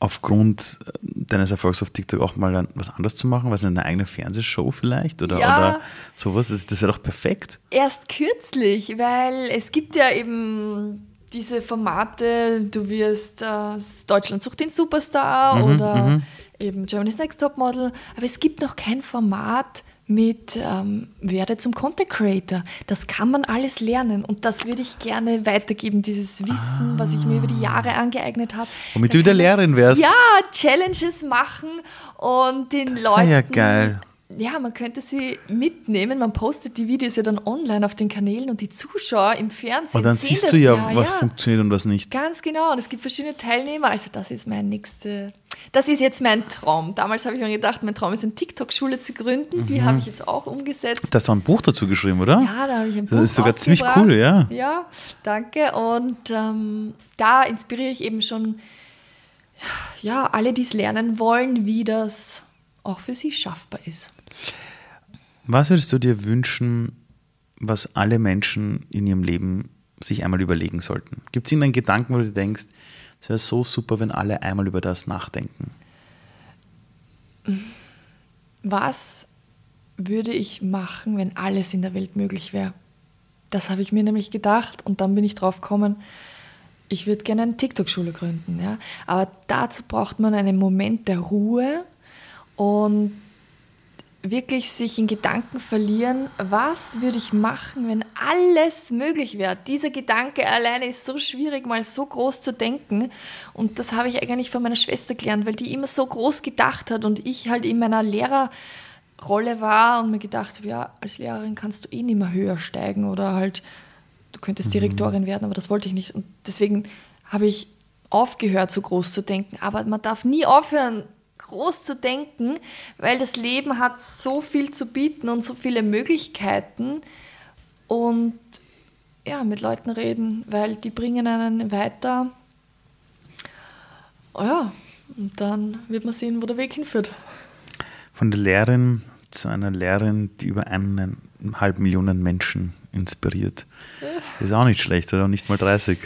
aufgrund äh, deines Erfolgs auf TikTok auch mal was anderes zu machen? Was eine eigene Fernsehshow vielleicht oder, ja, oder sowas? Das, das wäre doch perfekt. Erst kürzlich, weil es gibt ja eben diese Formate, du wirst äh, Deutschland sucht den Superstar mhm, oder mhm. eben Germany's Next Top Model, aber es gibt noch kein Format, mit ähm, werde zum Content Creator. Das kann man alles lernen und das würde ich gerne weitergeben, dieses Wissen, ah. was ich mir über die Jahre angeeignet habe. Womit da du wieder Lehrerin wärst. Ja, Challenges machen und den das Leuten. ja geil. Ja, man könnte sie mitnehmen. Man postet die Videos ja dann online auf den Kanälen und die Zuschauer im Fernsehen. Und dann siehst du ja, ja, was ja. funktioniert und was nicht. Ganz genau. Und es gibt verschiedene Teilnehmer. Also, das ist mein nächster das ist jetzt mein Traum. Damals habe ich mir gedacht, mein Traum ist eine TikTok-Schule zu gründen. Die mhm. habe ich jetzt auch umgesetzt. Da hast du ein Buch dazu geschrieben, oder? Ja, da habe ich ein Buch Das ist sogar ziemlich cool, ja. Ja, danke. Und ähm, da inspiriere ich eben schon ja, alle, die es lernen wollen, wie das auch für sie schaffbar ist. Was würdest du dir wünschen, was alle Menschen in ihrem Leben sich einmal überlegen sollten? Gibt es irgendeinen Gedanken, wo du denkst, es wäre so super, wenn alle einmal über das nachdenken. Was würde ich machen, wenn alles in der Welt möglich wäre? Das habe ich mir nämlich gedacht und dann bin ich drauf gekommen, ich würde gerne eine TikTok-Schule gründen. Ja? Aber dazu braucht man einen Moment der Ruhe und wirklich sich in Gedanken verlieren, was würde ich machen, wenn alles möglich wäre. Dieser Gedanke alleine ist so schwierig, mal so groß zu denken. Und das habe ich eigentlich von meiner Schwester gelernt, weil die immer so groß gedacht hat und ich halt in meiner Lehrerrolle war und mir gedacht habe, ja, als Lehrerin kannst du eh nicht mehr höher steigen oder halt, du könntest mhm. Direktorin werden, aber das wollte ich nicht. Und deswegen habe ich aufgehört, so groß zu denken. Aber man darf nie aufhören, groß zu denken, weil das Leben hat so viel zu bieten und so viele Möglichkeiten und ja, mit Leuten reden, weil die bringen einen weiter. Oh ja, Und dann wird man sehen, wo der Weg hinführt. Von der Lehrerin zu einer Lehrerin, die über eineinhalb Millionen Menschen inspiriert. Das ist auch nicht schlecht, oder? Nicht mal 30.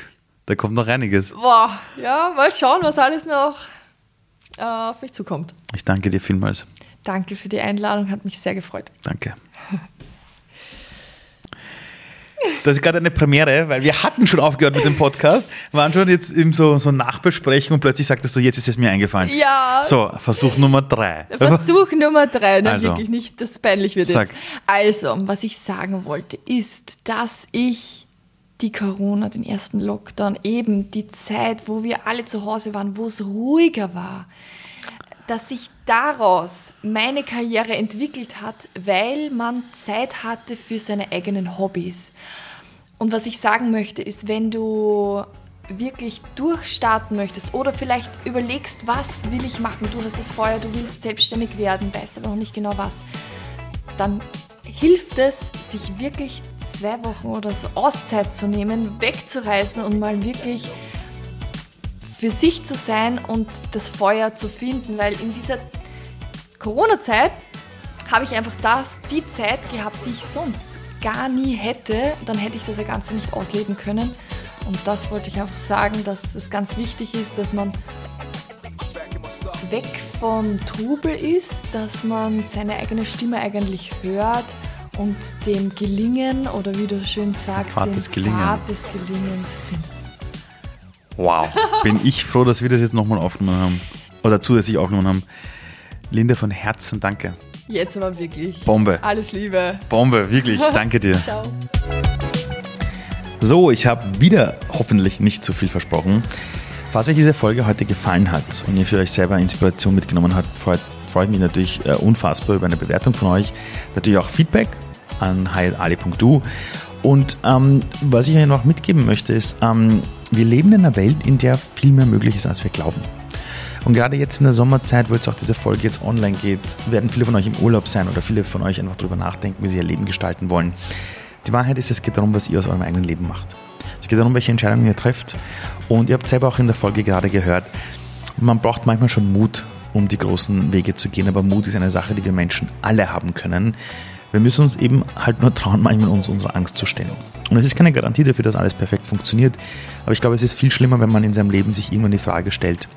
Da kommt noch einiges. Boah, ja, mal schauen, was alles noch äh, auf mich zukommt. Ich danke dir vielmals. Danke für die Einladung, hat mich sehr gefreut. Danke. Das ist gerade eine Premiere, weil wir hatten schon aufgehört mit dem Podcast, waren schon jetzt eben so, so Nachbesprechen und plötzlich sagtest du, jetzt ist es mir eingefallen. Ja. So, Versuch Nummer drei. Versuch Nummer drei, dann Also. wirklich nicht, dass es peinlich wird Sag. jetzt. Also, was ich sagen wollte, ist, dass ich die Corona, den ersten Lockdown, eben die Zeit, wo wir alle zu Hause waren, wo es ruhiger war, dass sich daraus meine Karriere entwickelt hat, weil man Zeit hatte für seine eigenen Hobbys. Und was ich sagen möchte, ist, wenn du wirklich durchstarten möchtest oder vielleicht überlegst, was will ich machen, du hast das Feuer, du willst selbstständig werden, weißt aber noch nicht genau was, dann hilft es, sich wirklich zwei Wochen oder so Auszeit zu nehmen, wegzureisen und mal wirklich für sich zu sein und das Feuer zu finden, weil in dieser Corona-Zeit habe ich einfach das, die Zeit gehabt, die ich sonst gar nie hätte. Dann hätte ich das Ganze nicht ausleben können. Und das wollte ich einfach sagen, dass es ganz wichtig ist, dass man weg vom Trubel ist, dass man seine eigene Stimme eigentlich hört und dem Gelingen oder wie du schön sagst, Pfad des Gelingen. Pfad des Gelingens finden. Wow. Bin ich froh, dass wir das jetzt nochmal aufgenommen haben. Oder zusätzlich aufgenommen haben. Linde, von Herzen danke. Jetzt aber wirklich. Bombe. Alles Liebe. Bombe, wirklich. Danke dir. Ciao. So, ich habe wieder hoffentlich nicht zu viel versprochen. Falls euch diese Folge heute gefallen hat und ihr für euch selber Inspiration mitgenommen habt, freut, freut mich natürlich äh, unfassbar über eine Bewertung von euch. Natürlich auch Feedback an hi.ali.du. Und ähm, was ich euch noch mitgeben möchte, ist, ähm, wir leben in einer Welt, in der viel mehr möglich ist, als wir glauben. Und gerade jetzt in der Sommerzeit, wo jetzt auch diese Folge jetzt online geht, werden viele von euch im Urlaub sein oder viele von euch einfach darüber nachdenken, wie sie ihr Leben gestalten wollen. Die Wahrheit ist, es geht darum, was ihr aus eurem eigenen Leben macht. Es geht darum, welche Entscheidungen ihr trefft. Und ihr habt selber auch in der Folge gerade gehört, man braucht manchmal schon Mut, um die großen Wege zu gehen. Aber Mut ist eine Sache, die wir Menschen alle haben können. Wir müssen uns eben halt nur trauen, manchmal uns unserer Angst zu stellen. Und es ist keine Garantie dafür, dass alles perfekt funktioniert. Aber ich glaube, es ist viel schlimmer, wenn man in seinem Leben sich irgendwann die Frage stellt,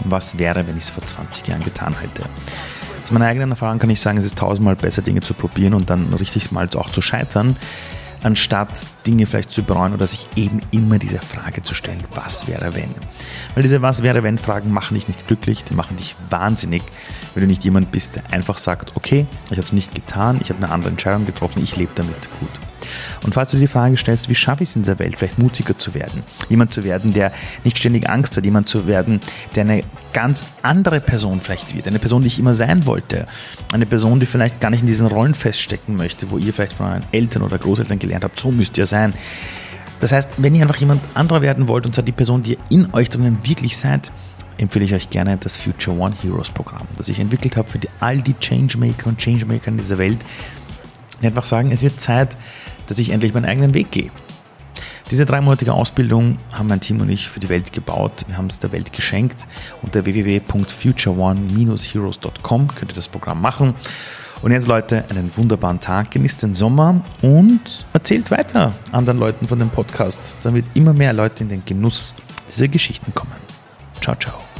was wäre, wenn ich es vor 20 Jahren getan hätte. Aus meiner eigenen Erfahrung kann ich sagen, es ist tausendmal besser, Dinge zu probieren und dann richtig mal auch zu scheitern, anstatt Dinge vielleicht zu bereuen oder sich eben immer diese Frage zu stellen, was wäre wenn? Weil diese was wäre wenn Fragen machen dich nicht glücklich, die machen dich wahnsinnig, wenn du nicht jemand bist, der einfach sagt, okay, ich habe es nicht getan, ich habe eine andere Entscheidung getroffen, ich lebe damit gut. Und falls du dir die Frage stellst, wie schaffe ich es in dieser Welt, vielleicht mutiger zu werden, jemand zu werden, der nicht ständig Angst hat, jemand zu werden, der eine ganz andere Person vielleicht wird, eine Person, die ich immer sein wollte, eine Person, die vielleicht gar nicht in diesen Rollen feststecken möchte, wo ihr vielleicht von euren Eltern oder Großeltern gelernt habt, so müsst ihr sein. Das heißt, wenn ihr einfach jemand anderer werden wollt und zwar die Person, die ihr in euch drinnen wirklich seid, empfehle ich euch gerne das Future One Heroes Programm, das ich entwickelt habe für die, all die Changemaker und Changemaker in dieser Welt, die einfach sagen, es wird Zeit, dass ich endlich meinen eigenen Weg gehe. Diese dreimonatige Ausbildung haben mein Team und ich für die Welt gebaut. Wir haben es der Welt geschenkt. Unter www.futureone-heroes.com könnt ihr das Programm machen. Und jetzt, Leute, einen wunderbaren Tag. Genießt den Sommer und erzählt weiter anderen Leuten von dem Podcast, damit immer mehr Leute in den Genuss dieser Geschichten kommen. Ciao, ciao.